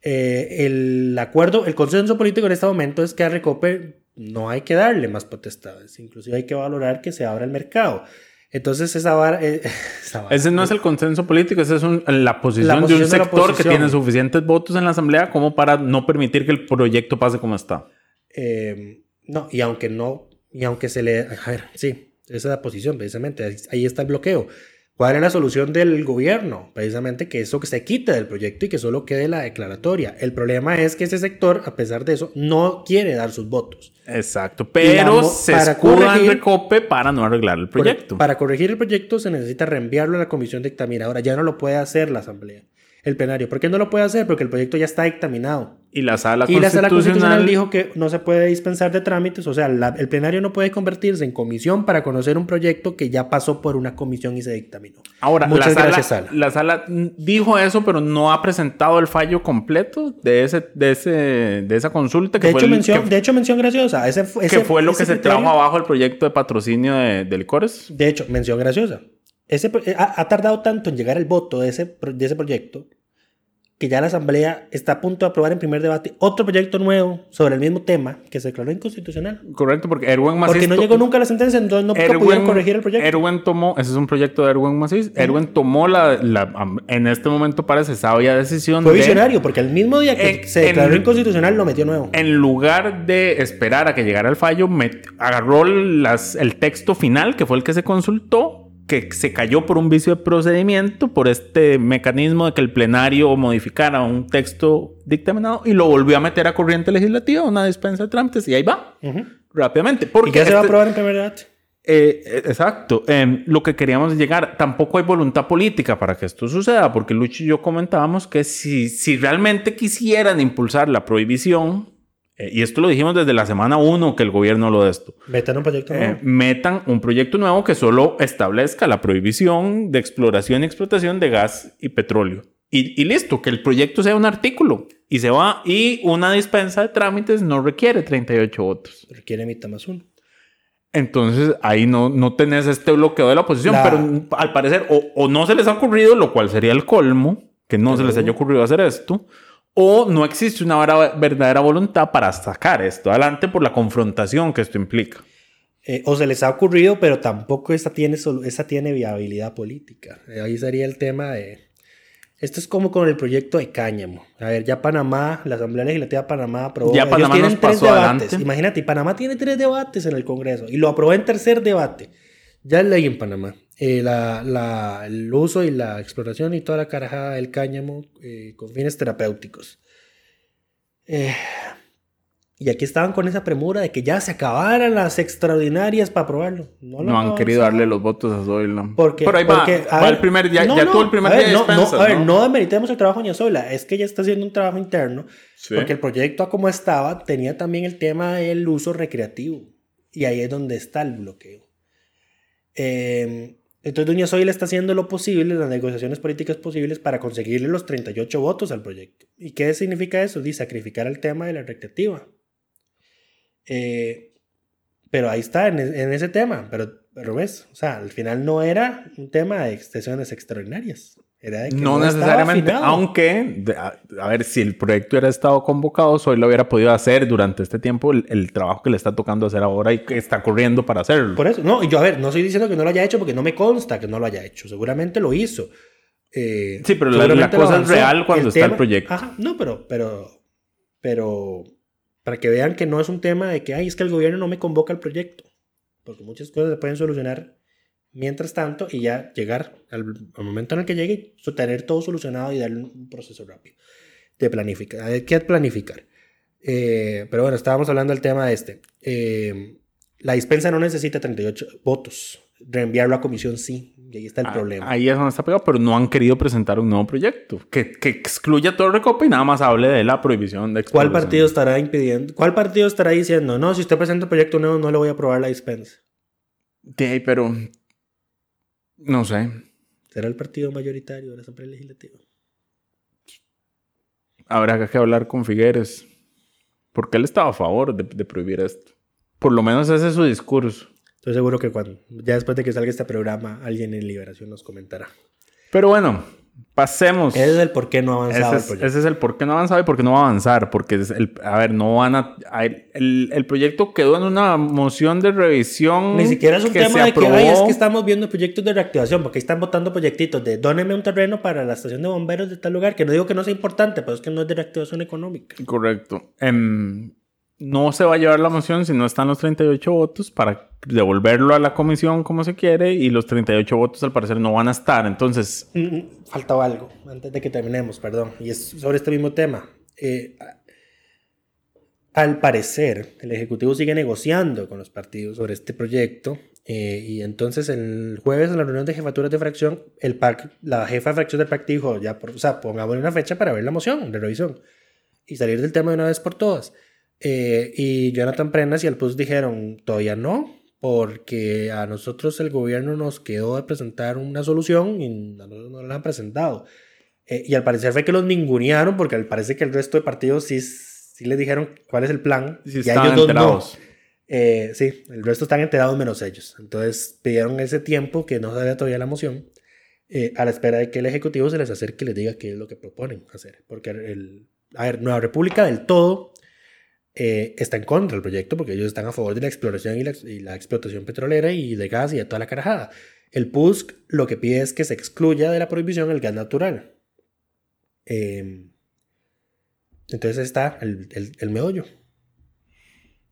Eh, el acuerdo, el consenso político en este momento es que a Recope no hay que darle más potestades, inclusive hay que valorar que se abra el mercado. Entonces esa vara... eh, esa vara- Ese no es el consenso político, esa es un- la posición La de un posición de sector que tiene suficientes votos en la Asamblea como para no permitir que el proyecto pase como está. Eh, no, y aunque no, y aunque se le... A ver, sí, esa es la posición, precisamente, ahí, está el bloqueo. ¿Cuál es la solución del gobierno? Precisamente que eso que se quite del proyecto y que solo quede la declaratoria. El problema es que ese sector, a pesar de eso, no quiere dar sus votos. Exacto, pero se para escuda en Recope para no arreglar el proyecto. para corregir el proyecto se necesita reenviarlo a la comisión. Ahora ya no lo puede hacer la asamblea, el plenario. ¿Por qué no lo puede hacer? Porque el proyecto ya está dictaminado. Y la sala y la sala constitucional dijo que no se puede dispensar de trámites, o sea, la- el plenario no puede convertirse en comisión para conocer un proyecto que ya pasó por una comisión y se dictaminó. Ahora, Muchas la, sala, gracias, sala. la sala dijo eso, pero no ha presentado el fallo completo de, ese, de, ese, de esa consulta. Que De fue hecho, el- mención, que- de hecho, mención graciosa. Ese, que fue lo ese que se trajo abajo el proyecto de patrocinio de, de licores. De hecho, mención graciosa. Ese, eh, ha, ha tardado tanto en llegar el voto de ese, de ese proyecto que ya la Asamblea está a punto de aprobar en primer debate otro proyecto nuevo sobre el mismo tema que se declaró inconstitucional. Correcto, porque Erwin Macís... Porque no llegó nunca la sentencia, entonces no Erwin- pudieron corregir el proyecto. Erwin tomó, ese es un proyecto de Erwin Macís. Erwin tomó la, la- en este momento parece sabia decisión Fue de, visionario, porque el mismo día que En- se declaró en- inconstitucional lo metió nuevo. en lugar de esperar a que llegara el fallo, met- agarró las, el texto final, que fue el que se consultó, que se cayó por un vicio de procedimiento, por este mecanismo de que el plenario modificara un texto dictaminado y lo volvió a meter a corriente legislativa, una dispensa de trámites, y ahí va. Rápidamente. ¿Y Porque ya se va a este- aprobar en primer debate? eh, eh, exacto. Em, lo que queríamos llegar, tampoco hay voluntad política para que esto suceda, porque Lucho y yo comentábamos que si, si realmente quisieran impulsar la prohibición, eh, y esto lo dijimos desde la semana 1 que el gobierno lo de esto, Metan un proyecto eh, nuevo. metan un proyecto nuevo que solo establezca la prohibición de exploración y explotación de gas y petróleo. Y, y listo, que el proyecto sea un artículo y se va, y una dispensa de trámites no requiere 38 votos. Requiere mitad más uno. Entonces ahí no, no tenés este bloqueo de la oposición, La- pero al parecer o, o no se les ha ocurrido, lo cual sería el colmo, que no se les haya ocurrido hacer esto, o no existe una verdadera voluntad para sacar esto adelante por la confrontación que esto implica. Eh, o se les ha ocurrido, pero tampoco esa tiene, esa tiene viabilidad política. Eh, ahí sería el tema de... Esto es como con el proyecto de Cáñamo. A ver, ya Panamá, la Asamblea Legislativa de Panamá aprobó... Ya ellos Panamá tienen nos tres pasó debates. adelante. Imagínate, Panamá tiene tres debates en el Congreso y lo aprobó en tercer debate. Ya es ley en Panamá. Eh, la, la- el uso y la exploración y toda la carajada del cáñamo eh, con fines terapéuticos. Eh, y aquí estaban con esa premura de que ya se acabaran las extraordinarias para aprobarlo. No, No han querido darle los votos a Zoila. Porque, Pero ahí porque, va, va ver, el primer día, no, ya no, tuvo el primer a día ver, de no, a ver, ¿no? demeritemos el trabajo de Ñazola, es que ella está haciendo un trabajo interno, Sí. porque el proyecto a como estaba tenía también el tema del uso recreativo, y ahí es donde está el bloqueo. Eh, entonces Doña Zoila está haciendo lo posible, las negociaciones políticas posibles para conseguirle los 38 votos al proyecto. ¿Y qué significa eso? Dice sacrificar el tema de la recreativa. Eh, pero ahí está, en, en ese tema. Pero, pero ves, o sea, al final no era un tema de extensiones extraordinarias. Era de que No, necesariamente, aunque, a, a ver, si el proyecto hubiera estado convocado, Zoila hubiera podido hacer durante este tiempo el, el trabajo que le está tocando hacer ahora y que está corriendo para hacerlo. Por eso, no, yo a ver, no estoy diciendo que no lo haya hecho porque no me consta que no lo haya hecho. Seguramente lo hizo. Eh, Sí, pero la- lo cosa es real cuando está el proyecto. Ajá, no, pero, pero, pero, para que vean que no es un tema de que, ay, es que el gobierno no me convoca al proyecto. Porque muchas cosas se pueden solucionar mientras tanto y ya llegar al, al momento en el que llegue, tener todo solucionado y darle un proceso rápido de planificar. Hay que planificar. Eh, pero bueno, estábamos hablando del tema este. Eh, la dispensa no necesita 38 votos. Reenviarlo a comisión sí. Y ahí está el Ah, problema. Ahí es donde está pegado, pero no han querido presentar un nuevo proyecto que, que excluya todo el recopa y nada más hable de la prohibición de ¿Cuál partido estará impidiendo? ¿Cuál partido estará diciendo, no, si usted presenta un proyecto nuevo, no le voy a aprobar la dispensa? De pero no sé. ¿Será el partido mayoritario de la Asamblea Legislativa? Habrá que hablar con Figueres. Porque él estaba a favor de, de prohibir esto. Por lo menos ese es su discurso. Estoy seguro que cuando, ya después de que salga este programa, alguien en Liberación nos comentará. Pero bueno, pasemos. Ese es el por qué no ha avanzado Ese el es, proyecto. ese es el por qué no ha avanzado y por qué no va a avanzar. Porque, es el, a ver, no van a... a- el, el proyecto quedó en una moción de revisión. Ni siquiera es un tema de que, ay, es aprobó. que estamos viendo proyectos de reactivación, porque ahí están votando proyectitos de dóneme un terreno para la estación de bomberos de tal lugar, que no digo que no sea importante, pero es que no es de reactivación económica. Correcto. Em, no se va a llevar la moción si no están los 38 votos para devolverlo a la comisión como se quiere y los 38 votos al parecer no van a estar. Entonces, Mm, mm, Faltaba algo, antes de que terminemos, perdón, y es sobre este mismo tema. Eh, al parecer, el Ejecutivo sigue negociando con los partidos sobre este proyecto, eh, y entonces el jueves en la reunión de jefaturas de fracción, el PAC, la jefa de fracción del PAC dijo, ya, por- o sea, pongámosle una fecha para ver la moción de revisión y salir del tema de una vez por todas. Eh, y Jonathan Prenas y el PUS dijeron, todavía no, porque a nosotros el gobierno nos quedó de presentar una solución y a nosotros no la han presentado. Eh, y al parecer fue que los ningunearon, porque al parecer que el resto de partidos sí, sí les dijeron cuál es el plan. si y están ellos dos no. enterados. Eh, sí, el resto están enterados menos ellos. Entonces pidieron ese tiempo que no sabía todavía la moción, eh, a la espera de que el Ejecutivo se les acerque y les diga qué es lo que proponen hacer. Porque el, a ver, Nueva República del todo eh, está en contra del proyecto porque ellos están a favor de la exploración y la, explotación petrolera y de gas y de toda la carajada. El PUSC lo que pide es que se excluya de la prohibición el gas natural. Eh, entonces está el, el, el meollo.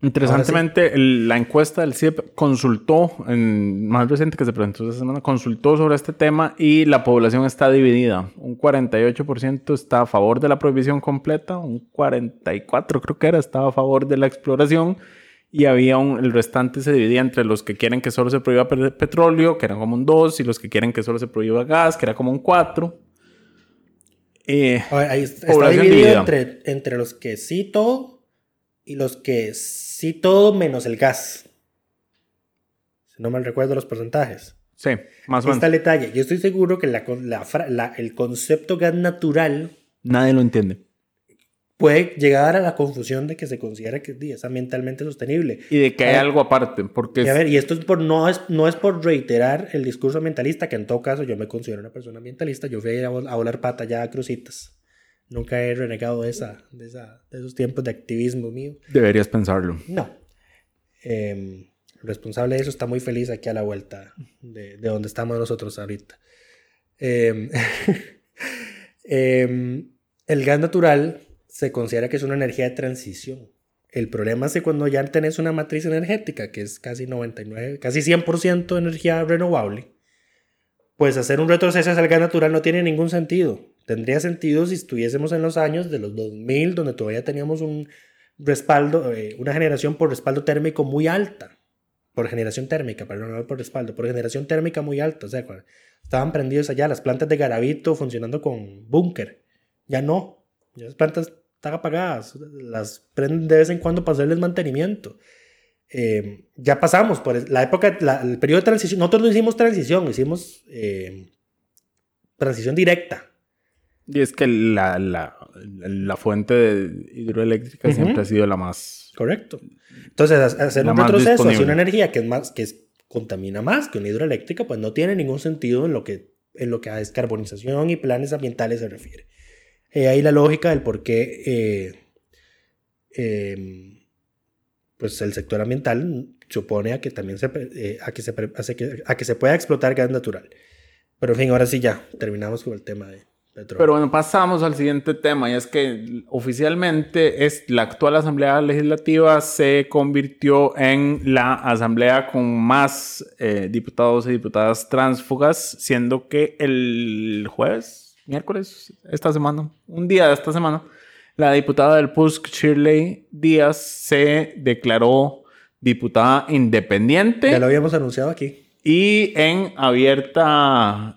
Interesantemente, el- la encuesta del CIEP consultó, en, más reciente que se presentó esta semana, consultó sobre este tema y la población está dividida. Un 48% está a favor de la prohibición completa, un 44% creo que era, estaba a favor de la exploración Y había un, el restante se dividía entre los que quieren que solo se prohíba pe- petróleo, que eran como un 2, y los que quieren que solo se prohíba gas, que era como un 4. Eh, ahí está está dividido dividida. entre, entre los que sí todo y los que sí todo menos el gas. Si no mal recuerdo los porcentajes. sí, más o Ahí está menos. el detalle. Yo estoy seguro que la con- la fra- la- el concepto gas natural Nadie lo entiende. puede llegar a la confusión de que se considera que es ambientalmente sostenible. Y de que hay algo aparte, porque Y a ver, y esto es por, no, es, no es por reiterar el discurso ambientalista, que en todo caso yo me considero una persona ambientalista. Yo fui a, a volar pata ya a crucitas. Nunca he renegado de, esa, de, esa, de esos tiempos de activismo mío. deberías pensarlo. No. Eh, el responsable de eso está muy feliz aquí a la vuelta de, de donde estamos nosotros ahorita. Eh, eh, el gas natural se considera que es una energía de transición. El problema es que cuando ya tenés una matriz energética, que es casi 99, casi 100% energía renovable, pues hacer un retroceso el gas natural no tiene ningún sentido. Tendría sentido si estuviésemos en los años de los 2000, donde todavía teníamos un respaldo, eh, una generación por respaldo térmico muy alta. Por generación térmica, perdón, no por respaldo, por generación térmica muy alta. O sea, estaban prendidos allá las plantas de Garavito funcionando con búnker. Ya no. Las plantas están apagadas. Las prenden de vez en cuando para hacerles mantenimiento. Eh, ya pasamos por la época, el periodo de transición. Nosotros no hicimos transición, hicimos eh, transición directa. Y es que la, la, la fuente de hidroeléctrica siempre ha sido la más... Correcto. Entonces, ha- hacer un retroceso hacia una energía que es más, que es- contamina más que una hidroeléctrica, pues no tiene ningún sentido en lo que, en lo que a descarbonización y planes ambientales se refiere. Eh, ahí la lógica del por qué eh, eh, pues el sector ambiental se opone a que también se, eh, a, que se, hace que- a que se pueda explotar gas natural. Pero en fin, ahora sí ya terminamos con el tema de Pero bueno, pasamos al siguiente tema y es que oficialmente es la actual Asamblea Legislativa se convirtió en la asamblea con más eh, diputados y diputadas tránsfugas, siendo que el jueves, miércoles, esta semana, un día de esta semana, la diputada del PUSC, Shirley Díaz, se declaró diputada independiente ya lo habíamos anunciado aquí. y en abierta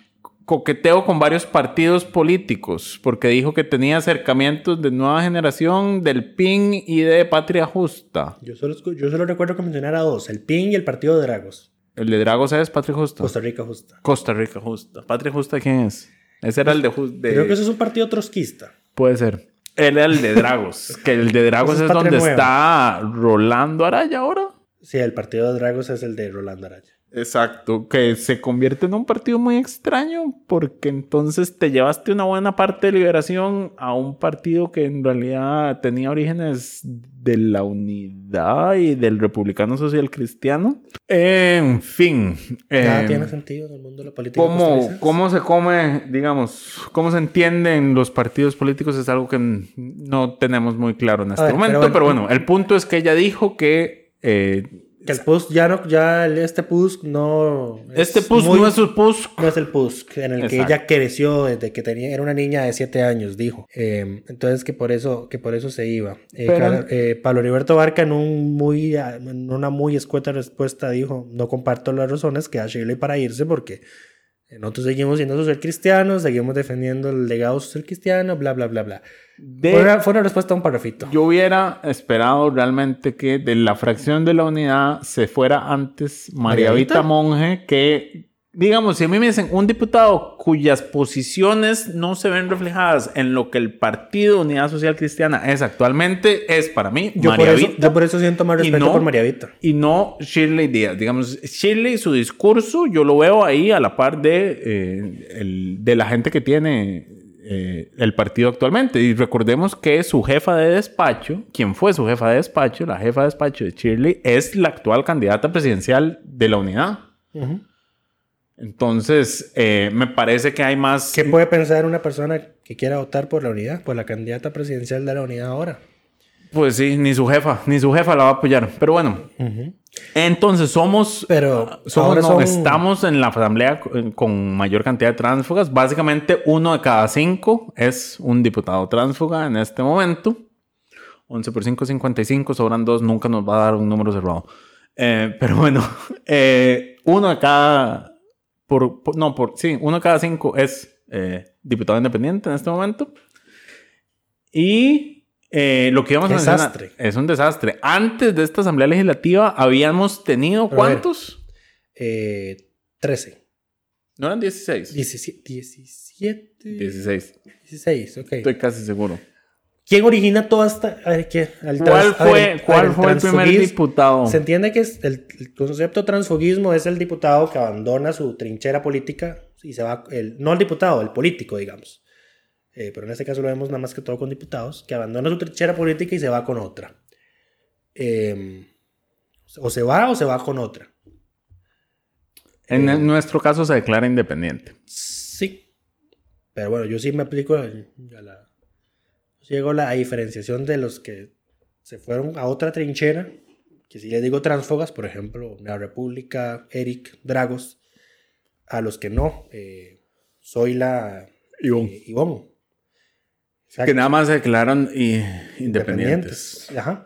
coqueteo con varios partidos políticos, porque dijo que tenía acercamientos de nueva generación, del PIN y de Patria Justa. Yo solo, yo solo recuerdo que mencionara dos, el PIN y el Partido de Dragos. El de Dragos es Patria Justa. Costa Rica Justa. Costa Rica Justa. Patria Justa, ¿quién es? Ese era el de, de- Creo que eso es un partido trotskista. Puede ser. Él era el de Dragos. que el de Dragos es, donde Nueva. está Rolando Araya ahora. Sí, el Partido de Dragos es el de Rolando Araya. Exacto, que se convierte en un partido muy extraño porque entonces te llevaste una buena parte de liberación a un partido que en realidad tenía orígenes de la unidad y del republicano social cristiano. En fin, Nada eh, tiene sentido en el mundo de la política. ¿cómo. ¿cómo se come, digamos, cómo se entienden los partidos políticos? Es algo que no tenemos muy claro en este ver, pero momento, bueno. pero bueno, el punto es que ella dijo que... eh, Que el PUSC ya no, ya el- este PUSC no. este PUSC muy- no es su PUSC, no es el PUSC en el que Exacto. ella creció desde que tenía, era una niña de 7 años, dijo. Eh, entonces que por eso, que por eso se iba. Eh, Pero- eh, Pablo Heriberto Barca en un muy, en una muy escueta respuesta dijo, no comparto las razones que da Shirley para irse porque nosotros seguimos siendo social cristianos, seguimos defendiendo el legado social cristiano, bla, bla, bla, bla. de- Fue, una, fue una respuesta a un parrafito. Yo hubiera esperado realmente que de la fracción de la unidad se fuera antes María. Vita Monge, que, digamos, si a mí me dicen un diputado cuyas posiciones no se ven reflejadas en lo que el Partido Unidad Social Cristiana es actualmente, es para mí Yo por, María eso, Vita yo por eso siento más respeto no- por María Vita. y no Shirley Díaz. Digamos, Shirley, su discurso, yo lo veo ahí a la par de, eh, el- de la gente que tiene eh, el partido actualmente. Y recordemos que su jefa de despacho, quien fue su jefa de despacho, la jefa de despacho de Shirley, es la actual candidata presidencial de la unidad. Ujú. Entonces, eh, me parece que hay más... ¿Qué puede pensar una persona que quiera votar por la unidad? Por la candidata presidencial de la unidad ahora. Pues sí, ni su jefa, ni su jefa la va a apoyar. Pero bueno, entonces somos Pero Somos, no, son- estamos en la asamblea con- mayor cantidad de tránsfugas. Básicamente, uno de cada cinco es un diputado tránsfuga en este momento. 11 por 5, 55, sobran 2, nunca nos va a dar un número cerrado. Eh, pero bueno, eh, uno de cada, por, por- no, por, sí, uno de cada cinco es eh, diputado independiente en este momento. Y eh, lo que íbamos a Desastre. mencionar es un desastre. Antes de esta Asamblea Legislativa habíamos tenido, Pero a. ¿cuántos? Eh, 13. No eran 16. 17. 17. 16. 16, ok. Estoy casi seguro. ¿Quién origina toda esta... A ver, ¿qué? El ¿Cuál trans- a ver, fue, ver, el primer diputado? Se entiende que es el, el concepto transfugismo es el diputado que abandona su trinchera política y se va, el, no el diputado, el político, digamos. Eh, pero en este caso lo vemos nada más que todo con diputados, que abandona su trinchera política y se va con otra. Eh, o se va o se va con otra. En el- nuestro caso se declara independiente. Sí. Pero bueno, yo sí me aplico a la... Llego a la diferenciación de los que se fueron a otra trinchera, que si les digo transfogas, por ejemplo, la República, Eric, Dragos, a los que no, eh, soy la Ivonne. Ivonne. Que nada más se declaran independientes. Ajá.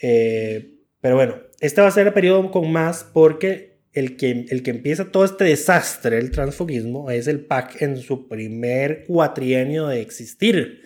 Eh, pero bueno, este va a ser el periodo con más porque el que, el que empieza todo este desastre, el transfugismo, es el PAC en su primer cuatrienio de existir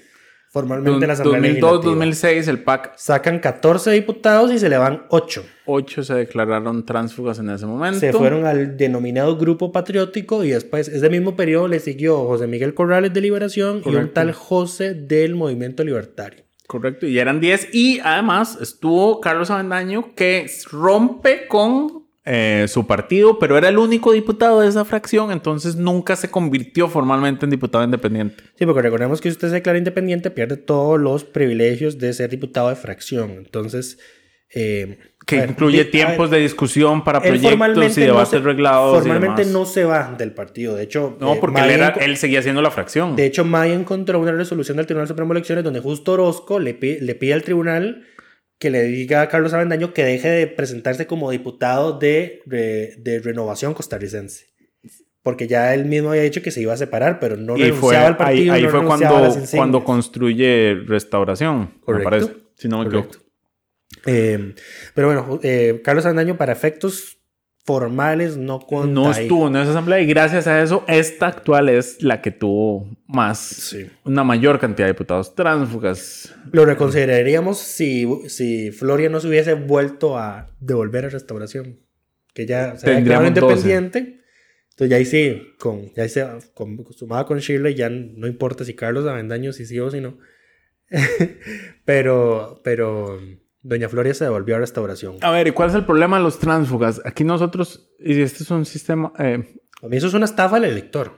formalmente en la Asamblea 2002, Legislativa. 2006, el PAC Sacan 14 diputados y se le van 8. 8 se declararon tránsfugas en ese momento. Se fueron al denominado Grupo Patriótico y después, ese mismo periodo, le siguió José Miguel Corrales de Liberación y un tal José del Movimiento Libertario. Correcto, y eran 10. Y además estuvo Carlos Avendaño que rompe con eh, su partido, pero era el único diputado de esa fracción, entonces nunca se convirtió formalmente en diputado independiente. Sí, porque recordemos que si usted se declara independiente, pierde todos los privilegios de ser diputado de fracción. Entonces, eh, Que ver, incluye tiempos ver, de discusión para proyectos y no debates se- reglados. y Formalmente demás. no se va del partido. De hecho, No, eh, porque él, era- él seguía siendo la fracción. de hecho, Maya encontró una resolución del Tribunal Supremo de Elecciones donde justo Orozco le pide al tribunal que le diga a Carlos Avendaño que deje de presentarse como diputado de, de, de Renovación Costarricense. Porque ya él mismo había dicho que se iba a separar, pero no y fue renunciaba al ahí, partido. ahí no fue cuando, cuando construye restauración, me Correcto. parece. Si no me equivoco. Eh, pero bueno, eh, Carlos Andaño para efectos formales no cuenta No estuvo en esa asamblea y gracias a eso esta actual es la que tuvo más, Sí. una mayor cantidad de diputados tránsfugas. Lo reconsideraríamos si, si Floria no se hubiese vuelto a devolver a restauración. Que ya se había Tendríamos quedado 12. independiente. Entonces ya ahí sí, con, ya ahí se, con, con Shirley, ya no importa si Carlos Avendaño si sí o si no. pero, pero Doña Floria se devolvió a restauración. A ver, ¿y cuál es el problema de los tránsfugas? Aquí nosotros, y este es un sistema, eh, A mí eso es una estafa al elector.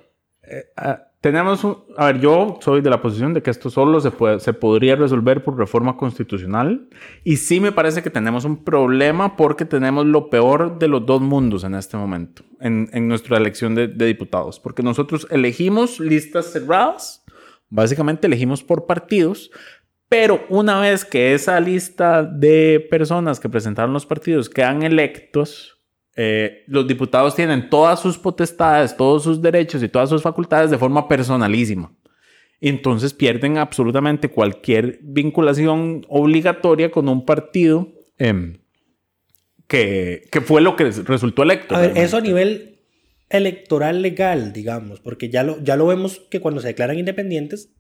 ah, tenemos un, a ver, yo soy de la posición de que esto solo se, puede, se podría resolver por reforma constitucional y sí me parece que tenemos un problema porque tenemos lo peor de los dos mundos en este momento, en, en nuestra elección de, de diputados, porque nosotros elegimos listas cerradas, básicamente elegimos por partidos, pero una vez que esa lista de personas que presentaron los partidos quedan electos, eh, los diputados tienen todas sus potestades, todos sus derechos y todas sus facultades de forma personalísima. Entonces pierden absolutamente cualquier vinculación obligatoria con un partido em, que, que fue lo que resultó electo. A ver, realmente. eso a nivel electoral legal, digamos, porque ya lo, ya lo vemos que cuando se declaran independientes,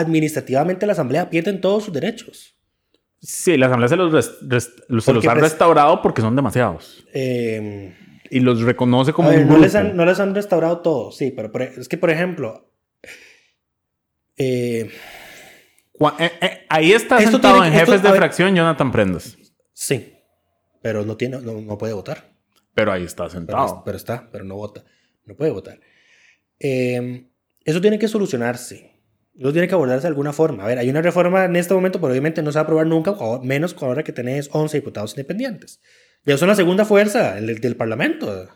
administrativamente la Asamblea pierden todos sus derechos. Sí, la Asamblea se los, se los ha restaurado porque son demasiados. Eh, Y los reconoce como a ver, un no, les han, no les han restaurado todos, sí, pero por e- es que, por ejemplo, eh, eh, eh, ahí está sentado tiene- en esto- jefes de ver. fracción Jonathan Prendas. sí, pero no, tiene, no, no puede votar. Pero ahí está Pero, sentado. pero está, pero no vota. No puede votar. Eh, eso tiene que solucionarse. Eso tiene que abordarse de alguna forma. A ver, hay una reforma en este momento, pero obviamente no se va a aprobar nunca, o menos ahora que tenés 11 diputados independientes. Ya son la segunda fuerza el, del Parlamento.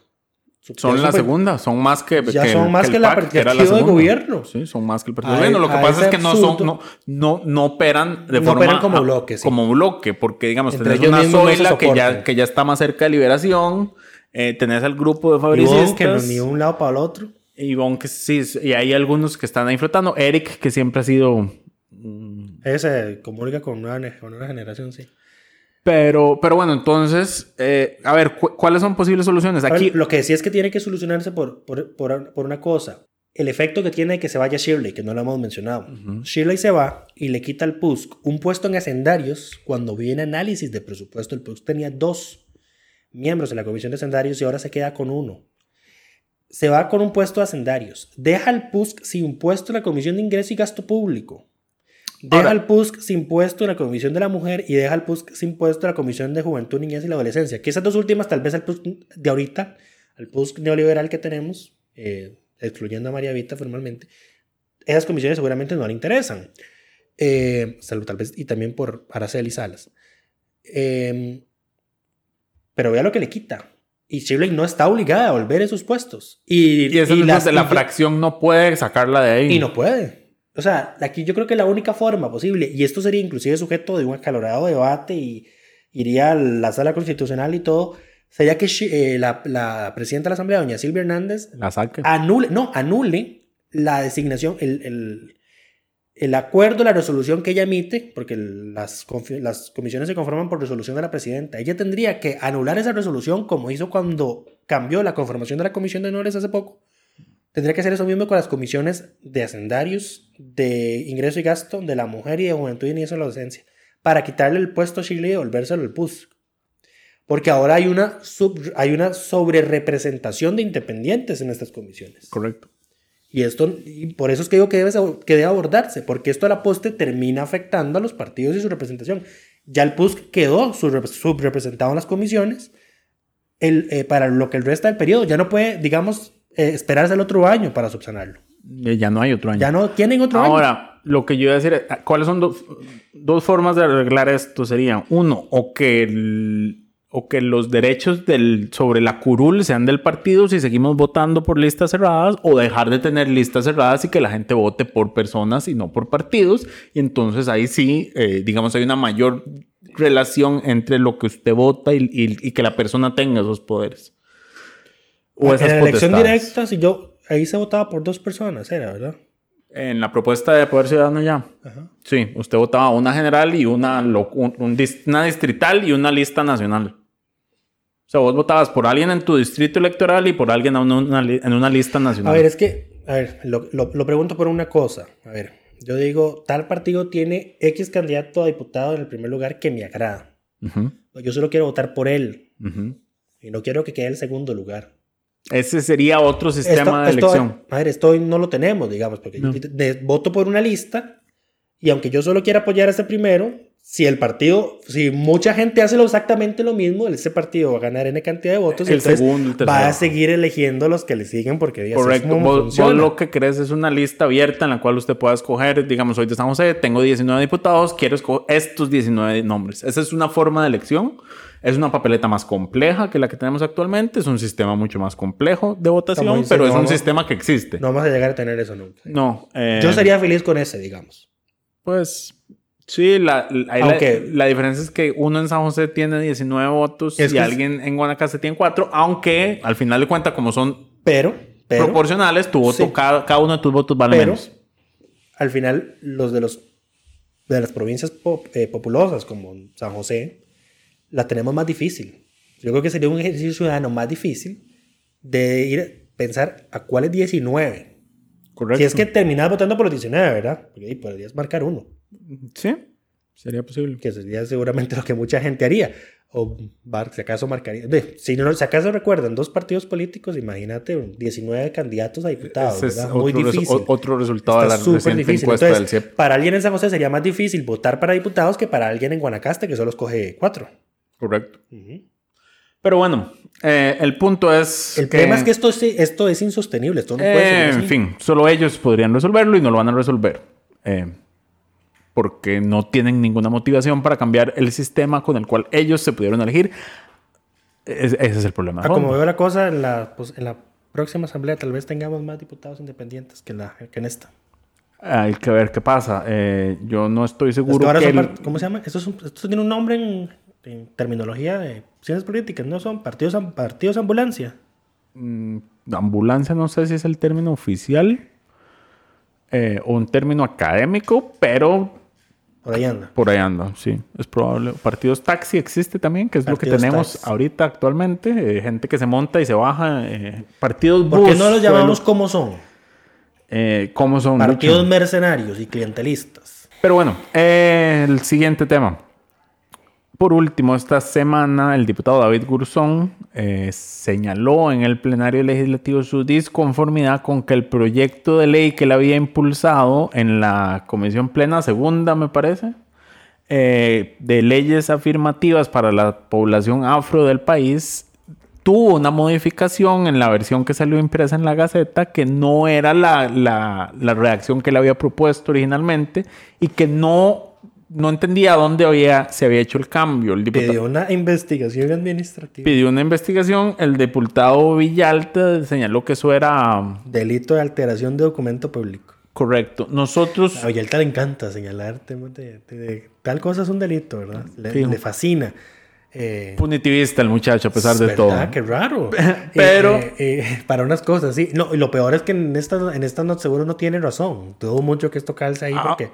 Son la super- segunda, son más que. Ya que- son más que el la PAC, que era la partido de gobierno. Sí, son más que el partido de gobierno. Lo que pasa es que no son, no, no, no operan de No forma. operan como bloque, sí. Como bloque, porque digamos, Entre tenés una no Zoila que ya, que ya está más cerca de liberación, eh, tenés al grupo de fabricistas. que no, ni un lado para el otro. Ivonne, que sí, y hay algunos que están ahí flotando. Eric, que siempre ha sido mm, Ese comunica con una, con una generación, sí. Pero, pero bueno, entonces, eh, a ver, cu- ¿cuáles son posibles soluciones? Ver, Aquí, lo que decía es que tiene que solucionarse por, por, por, por una cosa. El efecto que tiene de que se vaya Shirley, que no lo hemos mencionado. Shirley se va y le quita al PUSC un puesto en hacendarios cuando viene análisis de presupuesto. El PUSC tenía dos miembros en la comisión de hacendarios y ahora se queda con uno. Se va con un puesto de hacendarios. Deja al PUSC sin puesto en la comisión de ingreso y gasto público. Deja Ahora- al PUSC sin puesto en la Comisión de la Mujer y deja al PUSC sin puesto en la Comisión de Juventud, Niñez y la Adolescencia. Que esas dos últimas, tal vez el PUSC de ahorita, el PUSC neoliberal que tenemos, eh, excluyendo a María Vita formalmente, esas comisiones seguramente no le interesan. Eh, salvo tal vez, y también por Araceli Salas. Eh, pero vea lo que le quita. Y Shirley no está obligada a volver a esos puestos. Y, y eso y es las- de la y- fracción no puede sacarla de ahí. y no puede. O sea, aquí yo creo que la única forma posible, y esto sería inclusive sujeto de un acalorado debate y iría a la sala constitucional y todo, sería que eh, la, la presidenta de la Asamblea, doña Silvia Hernández, La saque. anule, no, anule la designación, el, el, el acuerdo, la resolución que ella emite, porque las, comisiones se conforman por resolución de la presidenta. Ella tendría que anular esa resolución como hizo cuando cambió la conformación de la comisión de honores hace poco. Tendría que hacer eso mismo con las comisiones de hacendarios, de ingreso y gasto, de la mujer y de juventud y niñez y adolescencia, para quitarle el puesto a Shirley y devolvérselo al PUS. Porque ahora hay una, sub, hay una sobrerepresentación de independientes en estas comisiones. Correcto. Y esto, y por eso es que digo que debe, que debe abordarse, porque esto a la poste termina afectando a los partidos y su representación. Ya el PUSC quedó sub- subrepresentado en las comisiones el, eh, para lo que el resto del periodo. Ya no puede, digamos, eh, esperarse el otro año para subsanarlo. Eh, Ya no hay otro año. Ya no tienen otro año. Ahora, lo que yo iba a decir, es, ¿cuáles son dos, dos formas de arreglar esto? Serían, uno, o que, el- o que los derechos del, sobre la curul sean del partido si seguimos votando por listas cerradas, o dejar de tener listas cerradas y que la gente vote por personas y no por partidos. Y entonces ahí sí, eh, digamos, hay una mayor relación entre lo que usted vota y, y- y que la persona tenga esos poderes. O en esas la elección directa, si yo, ahí se votaba por dos personas, era, ¿verdad? En la propuesta de Poder Ciudadano ya. Ajá. Sí, usted votaba una general y una, una distrital y una lista nacional. O sea, vos votabas por alguien en tu distrito electoral y por alguien en una, en una lista nacional. A ver, es que, a ver, lo, lo- lo pregunto por una cosa. A ver, yo digo, tal partido tiene X candidato a diputado en el primer lugar que me agrada. Ujú, Yo solo quiero votar por él ujú. y no quiero que quede el segundo lugar. Ese sería otro sistema de Esto- esto- elección. a ver, esto no lo tenemos, digamos, porque No. yo de- voto por una lista y aunque yo solo quiera apoyar a ese primero, si el partido, si mucha gente hace lo exactamente lo mismo, ese partido va a ganar N cantidad de votos y El entonces segundo, el tercero. va a seguir eligiendo los que le siguen porque es Correcto. Vos, lo que crees es una lista abierta en la cual usted pueda escoger, digamos, hoy de San José, tengo 19 diputados, quiero escoger estos 19 nombres. Esa es una forma de elección. Es una papeleta más compleja que la que tenemos actualmente. Es un sistema mucho más complejo de votación, dice, pero es un sistema que existe. No vamos a llegar a tener eso nunca. No. eh, Yo sería feliz con ese, digamos. Pues sí, la, la, la- diferencia es que uno en San José tiene 19 votos Es y es- alguien en Guanacaste tiene 4, aunque al final de cuentas, como son Pero, pero proporcionales, tu voto, Sí. cada, cada uno de tus votos vale Pero- menos. al final los de los de las provincias pop- eh, populosas como San José la tenemos más difícil. Yo creo que sería un ejercicio ciudadano más difícil de ir a pensar a cuáles 19. Correcto. Si es que terminas votando por los 19, ¿verdad? Porque ahí podrías marcar uno, Sí, sería posible. que sería seguramente lo que mucha gente haría. O si acaso marcaría. si, no, si acaso recuerdan dos partidos políticos, imagínate 19 candidatos a diputados. Es otro, Muy resu- difícil. o- otro resultado Está de la reciente difícil. encuesta Entonces, del CIEP. para alguien en San José sería más difícil votar para diputados que para alguien en Guanacaste que solo escoge cuatro. Correcto. Pero bueno, eh, el punto es. El problema es que esto, esto es insostenible. Esto no puede Eh, ser así. en fin, solo ellos podrían resolverlo y no lo van a resolver. Eh, porque no tienen ninguna motivación para cambiar el sistema con el cual ellos se pudieron elegir. Es- ese es el problema. Ah, como veo la cosa, en la, pues, en la próxima asamblea tal vez tengamos más diputados independientes que, la, que en esta. Hay que ver qué pasa. Eh, yo no estoy Es que seguro que el- ¿Cómo se llama? Esto, es un- esto tiene un nombre en, en terminología de ciencias políticas. No son partidos, partidos ambulancia. mm, ambulancia, no sé si es el término oficial eh, o un término académico, pero Por ahí anda. Por ahí anda, sí, es probable. Partidos taxi existe también, que es lo que tenemos taxi. ahorita actualmente. eh, gente que se monta y se baja. eh, partidos ¿Por qué bus, no los llamamos como son? eh, ¿Cómo son? Partidos Lucho? mercenarios y clientelistas. Pero bueno, eh, el siguiente tema. Por último, esta semana el diputado David Gurzón eh, señaló en el plenario legislativo su disconformidad con que el proyecto de ley que él había impulsado en la Comisión Plena Segunda, me parece, eh, de leyes afirmativas para la población afro del país, tuvo una modificación en la versión que salió impresa en la Gaceta que no era la, la, la redacción que él había propuesto originalmente y que no, no entendía dónde había, se había hecho el cambio. El diputado Pidió una investigación administrativa. pidió una investigación, el diputado Villalta señaló que eso era Delito de alteración de documento público. correcto. Nosotros... A Villalta le encanta señalar temas de, de- de- tal cosa es un delito, ¿verdad? Le, Sí. le fascina. Eh, Punitivista el muchacho, a pesar de ¿verdad? todo. Qué raro. Pero- Eh, eh, eh, para unas cosas, sí. No, y lo peor es que en estas en esta no seguro no tiene razón. Dudo mucho que esto calce ahí Ah, porque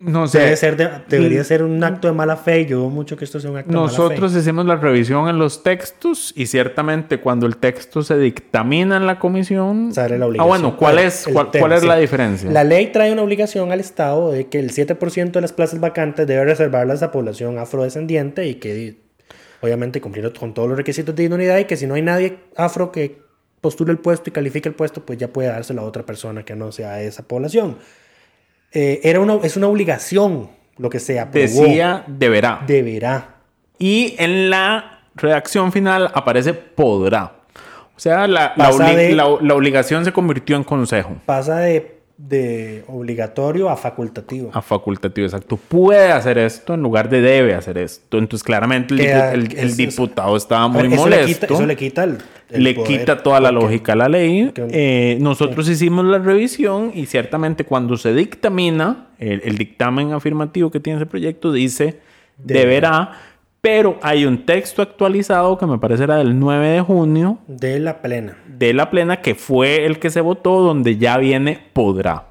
No sé. debe ser de- debería ser un acto de mala fe y yo dudo mucho que esto sea un acto de Nosotros mala fe. hicimos la revisión en los textos y ciertamente cuando el texto se dictamina en la comisión... Sale la Ah, obligación. bueno, ¿cuál es, cuál, tema, cuál es sí. la diferencia? La ley trae una obligación al Estado de que el 7% de las plazas vacantes debe reservarlas a población afrodescendiente y que obviamente cumpliendo con todos los requisitos de idoneidad y que si no hay nadie afro que postule el puesto y califique el puesto, pues ya puede dárselo a otra persona que no sea esa población. Eh, era una, es una obligación lo que se aprobó. Decía deberá. Deberá. Y en la redacción final aparece podrá. O sea, la, la Pasa obli- de- la- la obligación se convirtió en consejo. Pasa de, de obligatorio a facultativo. A facultativo, exacto. Puede hacer esto en lugar de debe hacer esto. Entonces, claramente el, Queda- dipu- el- el es- diputado estaba muy eso molesto. Le quita, eso le quita el, le poder, quita toda la lógica a la ley. que- Eh, nosotros hicimos la revisión y ciertamente cuando se dictamina, el, el dictamen afirmativo que tiene ese proyecto dice Deberá. deberá, pero hay un texto actualizado que me parece era del 9 de junio De la plena. de la plena que fue el que se votó donde ya viene podrá.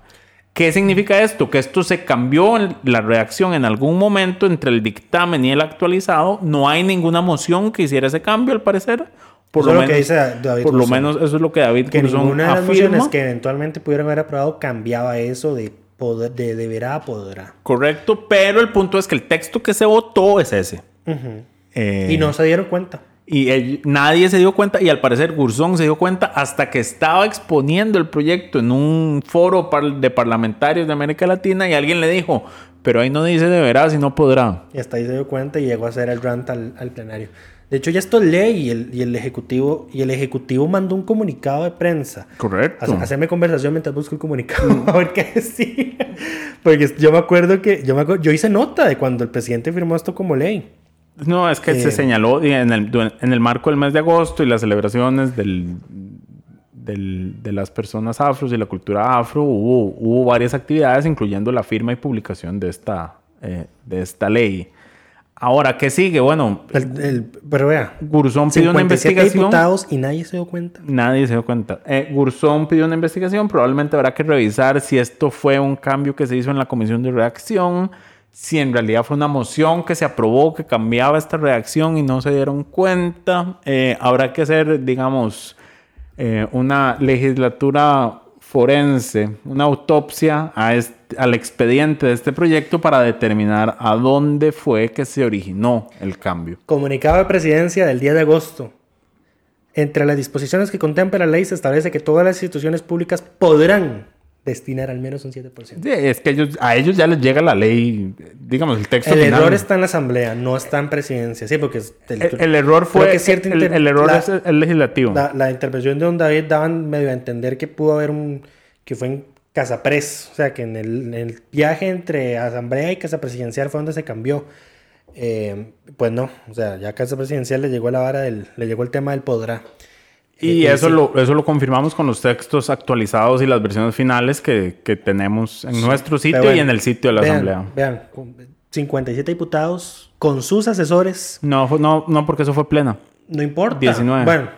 ¿Qué significa esto? Que esto se cambió en la redacción en algún momento entre el dictamen y el actualizado. No hay ninguna moción que hiciera ese cambio, al parecer. Por Eso lo es lo que menos, dice David por lo Guzmán. menos eso es lo que David Que Curzón ninguna de las afirma. mociones que eventualmente pudieran haber aprobado cambiaba eso de, poder, de deberá a podrá. Correcto, pero el punto es que el texto que se votó es ese. Eh, Y no se dieron cuenta. Y ell- nadie se dio cuenta, y al parecer Gurzón se dio cuenta hasta que estaba exponiendo el proyecto en un foro par- de parlamentarios de América Latina y alguien le dijo, pero ahí no dice deberá, sino podrá. Y hasta ahí se dio cuenta y llegó a hacer el rant al, al plenario. De hecho, ya esto es ley y el, y el ejecutivo y el ejecutivo mandó un comunicado de prensa. Correcto. Hace- Hacerme conversación mientras busco el comunicado a ver qué decía. Porque yo me acuerdo que yo, me acuerdo- yo hice nota de cuando el presidente firmó esto como ley. No, es que Eh, se señaló y en el, en el marco del mes de agosto y las celebraciones del, del- de las personas afros y la cultura afro, hubo, hubo varias actividades, incluyendo la firma y publicación de esta, eh, de esta ley. Ahora, ¿qué sigue? Bueno, El- el- pero vea, Gurzón pidió una 57 investigación. diputados y nadie se dio cuenta. Nadie se dio cuenta. Eh, Gurzón pidió una investigación. Probablemente habrá que revisar si esto fue un cambio que se hizo en la comisión de reacción, si en realidad fue una moción que se aprobó que cambiaba esta reacción y no se dieron cuenta. Eh, habrá que hacer, digamos, eh, una legislatura forense, una autopsia al expediente de este proyecto para determinar a dónde fue que se originó el cambio. Comunicado de presidencia del 10 de agosto. Entre las disposiciones que contempla la ley se establece que todas las instituciones públicas podrán destinar al menos un 7%. Sí, es que ellos, a ellos ya les llega la ley, digamos, el texto El final. error está en la asamblea, no está en presidencia. Sí, porque es- el, el, el error fue que el, inter- el error la- es el, el legislativo. La, la intervención de don David daban medio a entender que pudo haber un... que fue en Casa Pres, o sea, que en el, en el viaje entre asamblea y Casa Presidencial fue donde se cambió. Eh, pues no, o sea, ya a Casa Presidencial le llegó la vara del... le llegó el tema del podrá. Y Eh, eso, sí. lo, eso lo confirmamos con los textos actualizados y las versiones finales que, que tenemos en nuestro sitio y en el sitio de la vean, Asamblea. Vean, con 57 diputados con sus asesores, No, fue- no, no, porque eso fue plena. no importa. 19. Bueno,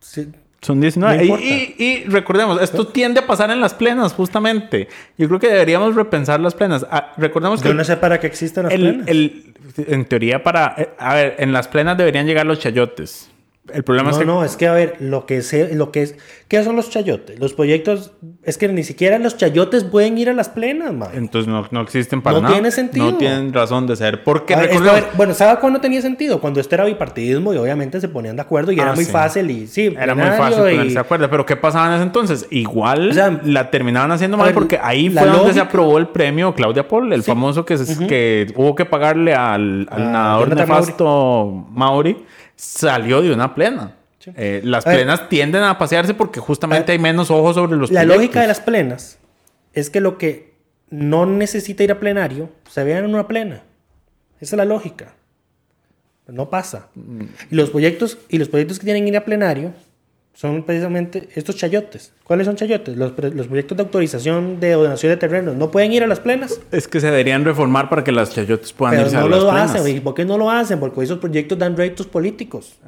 sí, Son 19. No y, y- y recordemos, esto tiende a pasar en las plenas, justamente. Yo creo que deberíamos repensar las plenas. Ah, recordemos que Yo no sé para qué existen las el, plenas. el- en teoría para... eh, A ver, en las plenas deberían llegar los chayotes. El problema es No, que... no, es que a ver, lo que sé, lo que es, ¿qué son los chayotes? Los proyectos, es que ni siquiera los chayotes pueden ir a las plenas, man. Entonces no, no existen para No nada. tiene sentido. No tienen razón de ser. Porque ver, es ver, bueno, ¿sabe cuándo tenía sentido? Cuando esto era bipartidismo y obviamente se ponían de acuerdo y Ah, era muy sí. fácil y sí, Era muy fácil y- ponerse de acuerdo. Pero ¿qué pasaba en ese entonces? Igual O sea, la terminaban haciendo mal ver, porque ahí fue donde se aprobó el premio Claudia Paul, el famoso que, se- que hubo que pagarle al, al A nadador nefasto Mauri. Salió de una plena. Eh, las A ver. plenas tienden a pasearse porque justamente hay menos ojos sobre los La proyectos. lógica de las plenas es que lo que no necesita ir a plenario se vea en una plena. Esa es la lógica. No pasa. Mm. Y los proyectos, y los proyectos que tienen que ir a plenario son precisamente estos chayotes. ¿Cuáles son chayotes? Los, los proyectos de autorización de donación de terrenos. No pueden ir a las plenas. Es que se deberían reformar para que las chayotes puedan Pero irse no a las lo plenas. hacen. ¿Y por qué no lo hacen? Porque esos proyectos dan réditos políticos.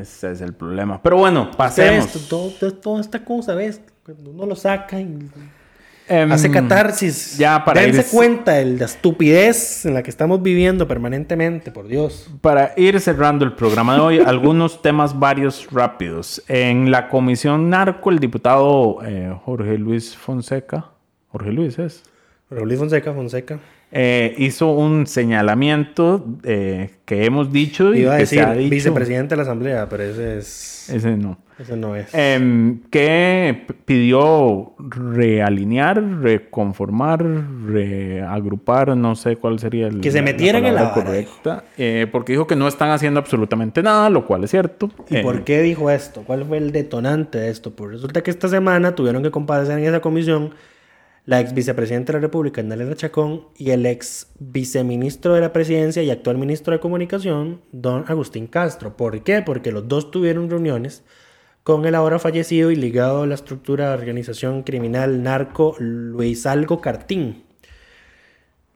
Ese es el problema. Pero bueno, pasemos. Esto, todo, todo- toda esta cosa, ¿ves? Cuando uno lo saca y Em, hace catarsis. ya para Dense ir- cuenta de la estupidez en la que estamos viviendo permanentemente, por Dios. Para ir cerrando el programa de hoy, algunos temas varios rápidos. En la comisión narco, el diputado eh, Jorge Luis Fonseca, Jorge Luis es, Pero Luis Fonseca, Fonseca. Eh, hizo un señalamiento eh, que hemos dicho y Iba a que decir se ha dicho. vicepresidente de la Asamblea, pero ese es. Ese no. Ese no es. Em, que pidió realinear, reconformar, reagrupar, no sé cuál sería el, Que se metieran en la vara, correcta, eh, porque dijo que no están haciendo absolutamente nada, lo cual es cierto. ¿Y Eh, por qué dijo esto? ¿Cuál fue el detonante de esto? Pues resulta que esta semana tuvieron que comparecer en esa comisión la ex vicepresidenta de la República, Nalena Chacón, y el ex viceministro de la Presidencia y actual ministro de Comunicación, don Agustín Castro. ¿Por qué? Porque los dos tuvieron reuniones con el ahora fallecido y ligado a la estructura de organización criminal narco Luis Algo Cartín.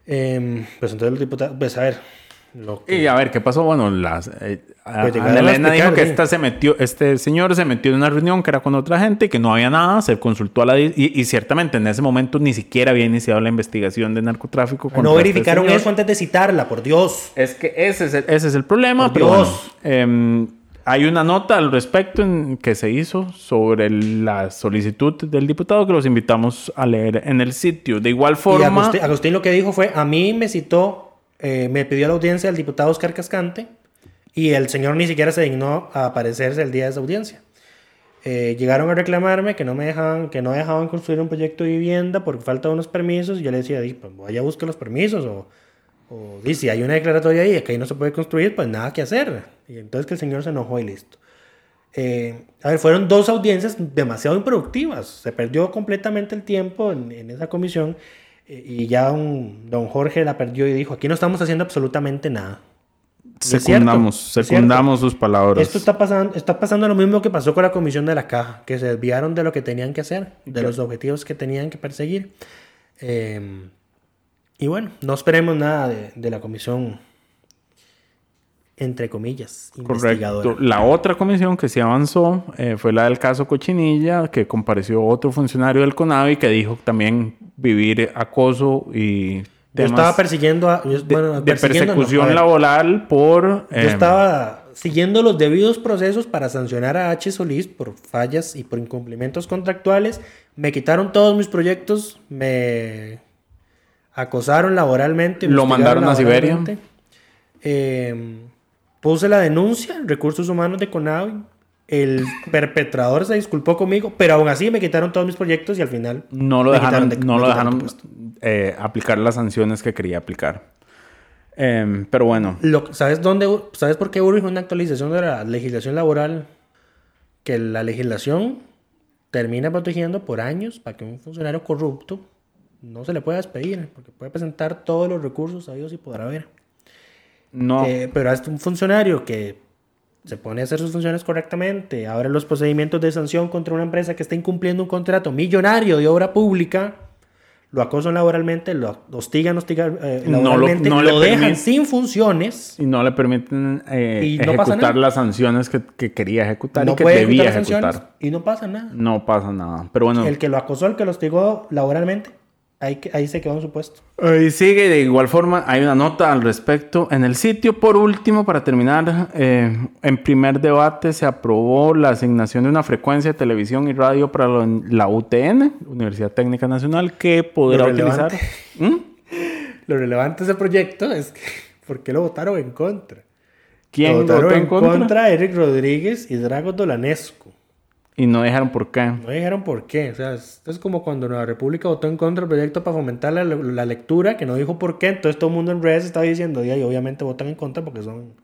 Em, pues entonces los diputados, pues a ver, lo que- Y a ver, ¿qué pasó? Bueno, las, eh, Pues Elena dijo que esta se metió, este señor se metió en una reunión que era con otra gente y que no había nada, se consultó a la... Y, y ciertamente en ese momento ni siquiera había iniciado la investigación de narcotráfico. no este verificaron señor. eso antes de citarla, por Dios. Es que ese es el, ese es el problema. Por pero Dios. bueno, em, hay una nota al respecto en, que se hizo sobre la solicitud del diputado que los invitamos a leer en el sitio. De igual Y forma... Agustín, Agustín lo que dijo fue, a mí me citó, eh, me pidió la audiencia el diputado Oscar Cascante y el señor ni siquiera se dignó a aparecerse el día de esa audiencia. Eh, llegaron a reclamarme que no me dejaban, que no dejaban construir un proyecto de vivienda por falta de unos permisos y yo le decía, "Di, pues vaya a buscar los permisos o, o di, si hay una declaratoria ahí que ahí no se puede construir, pues nada que hacer. Y entonces que el señor se enojó y listo. Eh, a ver, fueron dos audiencias demasiado improductivas. Se perdió completamente el tiempo en, en esa comisión eh, y ya un, don Jorge la perdió y dijo, aquí no estamos haciendo absolutamente nada. Secundamos, secundamos sus palabras. Esto está pasando, está pasando lo mismo que pasó con la comisión de la caja, que se desviaron de lo que tenían que hacer, de los objetivos que tenían que perseguir. Eh, y bueno, no esperemos nada de, de la comisión, entre comillas, investigadora. Correcto. La otra comisión que sí avanzó eh, fue la del caso Cochinilla, que compareció otro funcionario del CONAVI que dijo también vivir acoso y Yo estaba persiguiendo a... yo- de, bueno, de persiguiendo, no, a persecución laboral por... Yo eh, estaba siguiendo los debidos procesos para sancionar a H. Solís por fallas y por incumplimientos contractuales. Me quitaron todos mis proyectos, me acosaron laboralmente. me Lo mandaron a Siberia. Eh, puse la denuncia en Recursos Humanos de CONAVI. El perpetrador se disculpó conmigo, pero aún así me quitaron todos mis proyectos y al final no lo dejaron, de- no lo dejaron eh, aplicar las sanciones que quería aplicar. Em, pero bueno, Lo- ¿sabes, dónde, ¿Sabes por qué urge una actualización de la legislación laboral? Que la legislación termina protegiendo por años para que un funcionario corrupto no se le pueda despedir, porque puede presentar todos los recursos sabidos y podrá haber. no. Eh, pero hasta un funcionario que se pone a hacer sus funciones correctamente, abre los procedimientos de sanción contra una empresa que está incumpliendo un contrato millonario de obra pública, lo acosan laboralmente, lo hostigan, hostigan eh, No lo- laboralmente, no lo, dejan sin funciones. Y no le permiten eh, Y no pasa ejecutar las sanciones que, que quería ejecutar No y que debía ejecutar y no pasa nada. No pasa nada. Pero bueno, El que lo acosó, el que lo hostigó laboralmente, ahí, se quedó en su puesto. Y sigue de igual forma, hay una nota al respecto en el sitio. Por último, para terminar, eh, en primer debate se aprobó la asignación de una frecuencia de televisión y radio para la, UTN, Universidad Técnica Nacional, que podrá Lo utilizar. relevante. ¿Mm? Lo relevante de ese proyecto es que, ¿por qué lo votaron en contra? ¿Quién Lo votaron votó en en contra? contra Eric Rodríguez y Drago Dolanescu. Y no dijeron por qué. No dijeron por qué. O sea, es, es como cuando Nueva República votó en contra del proyecto para fomentar la, la lectura, que no dijo por qué. Entonces todo el mundo en redes estaba diciendo, y obviamente votan en contra porque son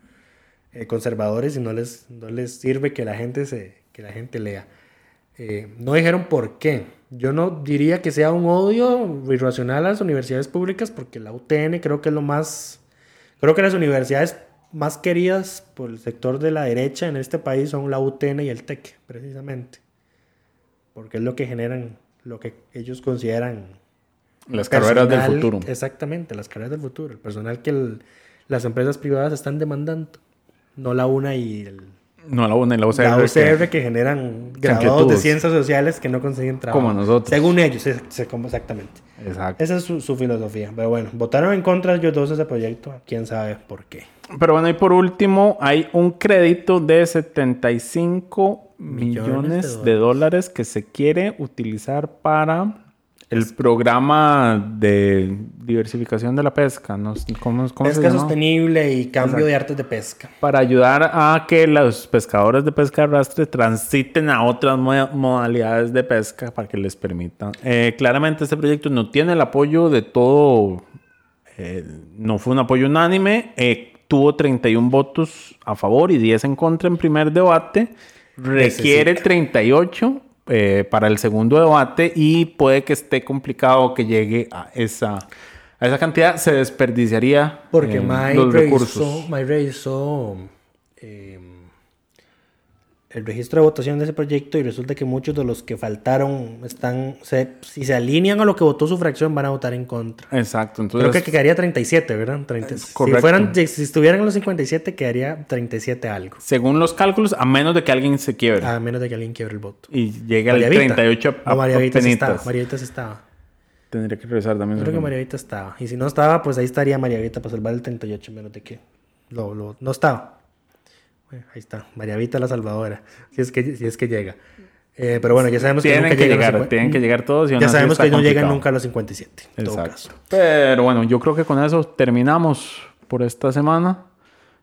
eh, conservadores y no les, no les sirve que la gente, se, que la gente lea. Eh, no dijeron por qué. Yo no diría que sea un odio irracional a las universidades públicas porque la UTN creo que es lo más... Creo que las universidades más queridas por el sector de la derecha en este país son la UTN y el TEC, precisamente. Porque es lo que generan, lo que ellos consideran Las carreras del futuro. Exactamente, las carreras del futuro. El personal que el- las empresas privadas están demandando. No la UNA y el, No, la UNA y la UCR. la que- UCR que, generan graduados de ciencias sociales que no consiguen trabajo. Como nosotros. Según ellos, exactamente. Exacto. Esa es su, su filosofía. Pero bueno, votaron en contra ellos dos de ese proyecto. Quién sabe por qué. Pero bueno, y por último, hay un crédito de 75 millones, Millones de, de dólares que se quiere utilizar para el programa de diversificación de la pesca. ¿no? ¿Cómo, cómo se Pesca llama? sostenible y cambio Exacto. de artes de pesca. Para ayudar a que los pescadores de pesca de arrastre transiten a otras mo- modalidades de pesca para que les permitan. Eh, claramente este proyecto no tiene el apoyo de todo, eh, no fue un apoyo unánime, eh, tuvo 31 votos a favor y 10 en contra en primer debate, requiere 38 eh, para el segundo debate y puede que esté complicado que llegue a esa... A esa cantidad. Se desperdiciaría Porque eh, los revisó, recursos. Mike revisó, eh, el registro de votación de ese proyecto y resulta que muchos de los que faltaron están, se- si se alinean a lo que votó su fracción, van a votar en contra. Exacto, entonces Creo que quedaría 37, ¿verdad? 30 si, fueran, si estuvieran en los 57, quedaría 37 algo. según los cálculos, a menos de que alguien se quiebre A menos de que alguien quiebre el voto. y llegue al Ah. María Vita. 38 a, No, María Vita sí estaba. María Vita sí estaba. Tendría que revisar también. Creo que. María Vita estaba. Y si no estaba, pues ahí estaría María Vita para salvar el 38, menos de que lo, lo- no estaba. Ahí está. María Vita la salvadora. Si es que, si es que llega. Eh, pero bueno, ya sabemos que Tienen nunca que llegan a los llegar, 50. tienen que llegar todos. Y Ya sabemos que no llegan nunca a los 57. En todo caso. Pero bueno, yo creo que con eso terminamos por esta semana.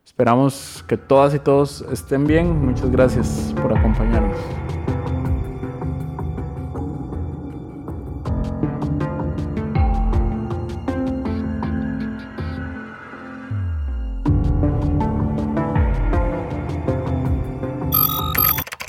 Esperamos que todas y todos estén bien. Muchas gracias por acompañarnos.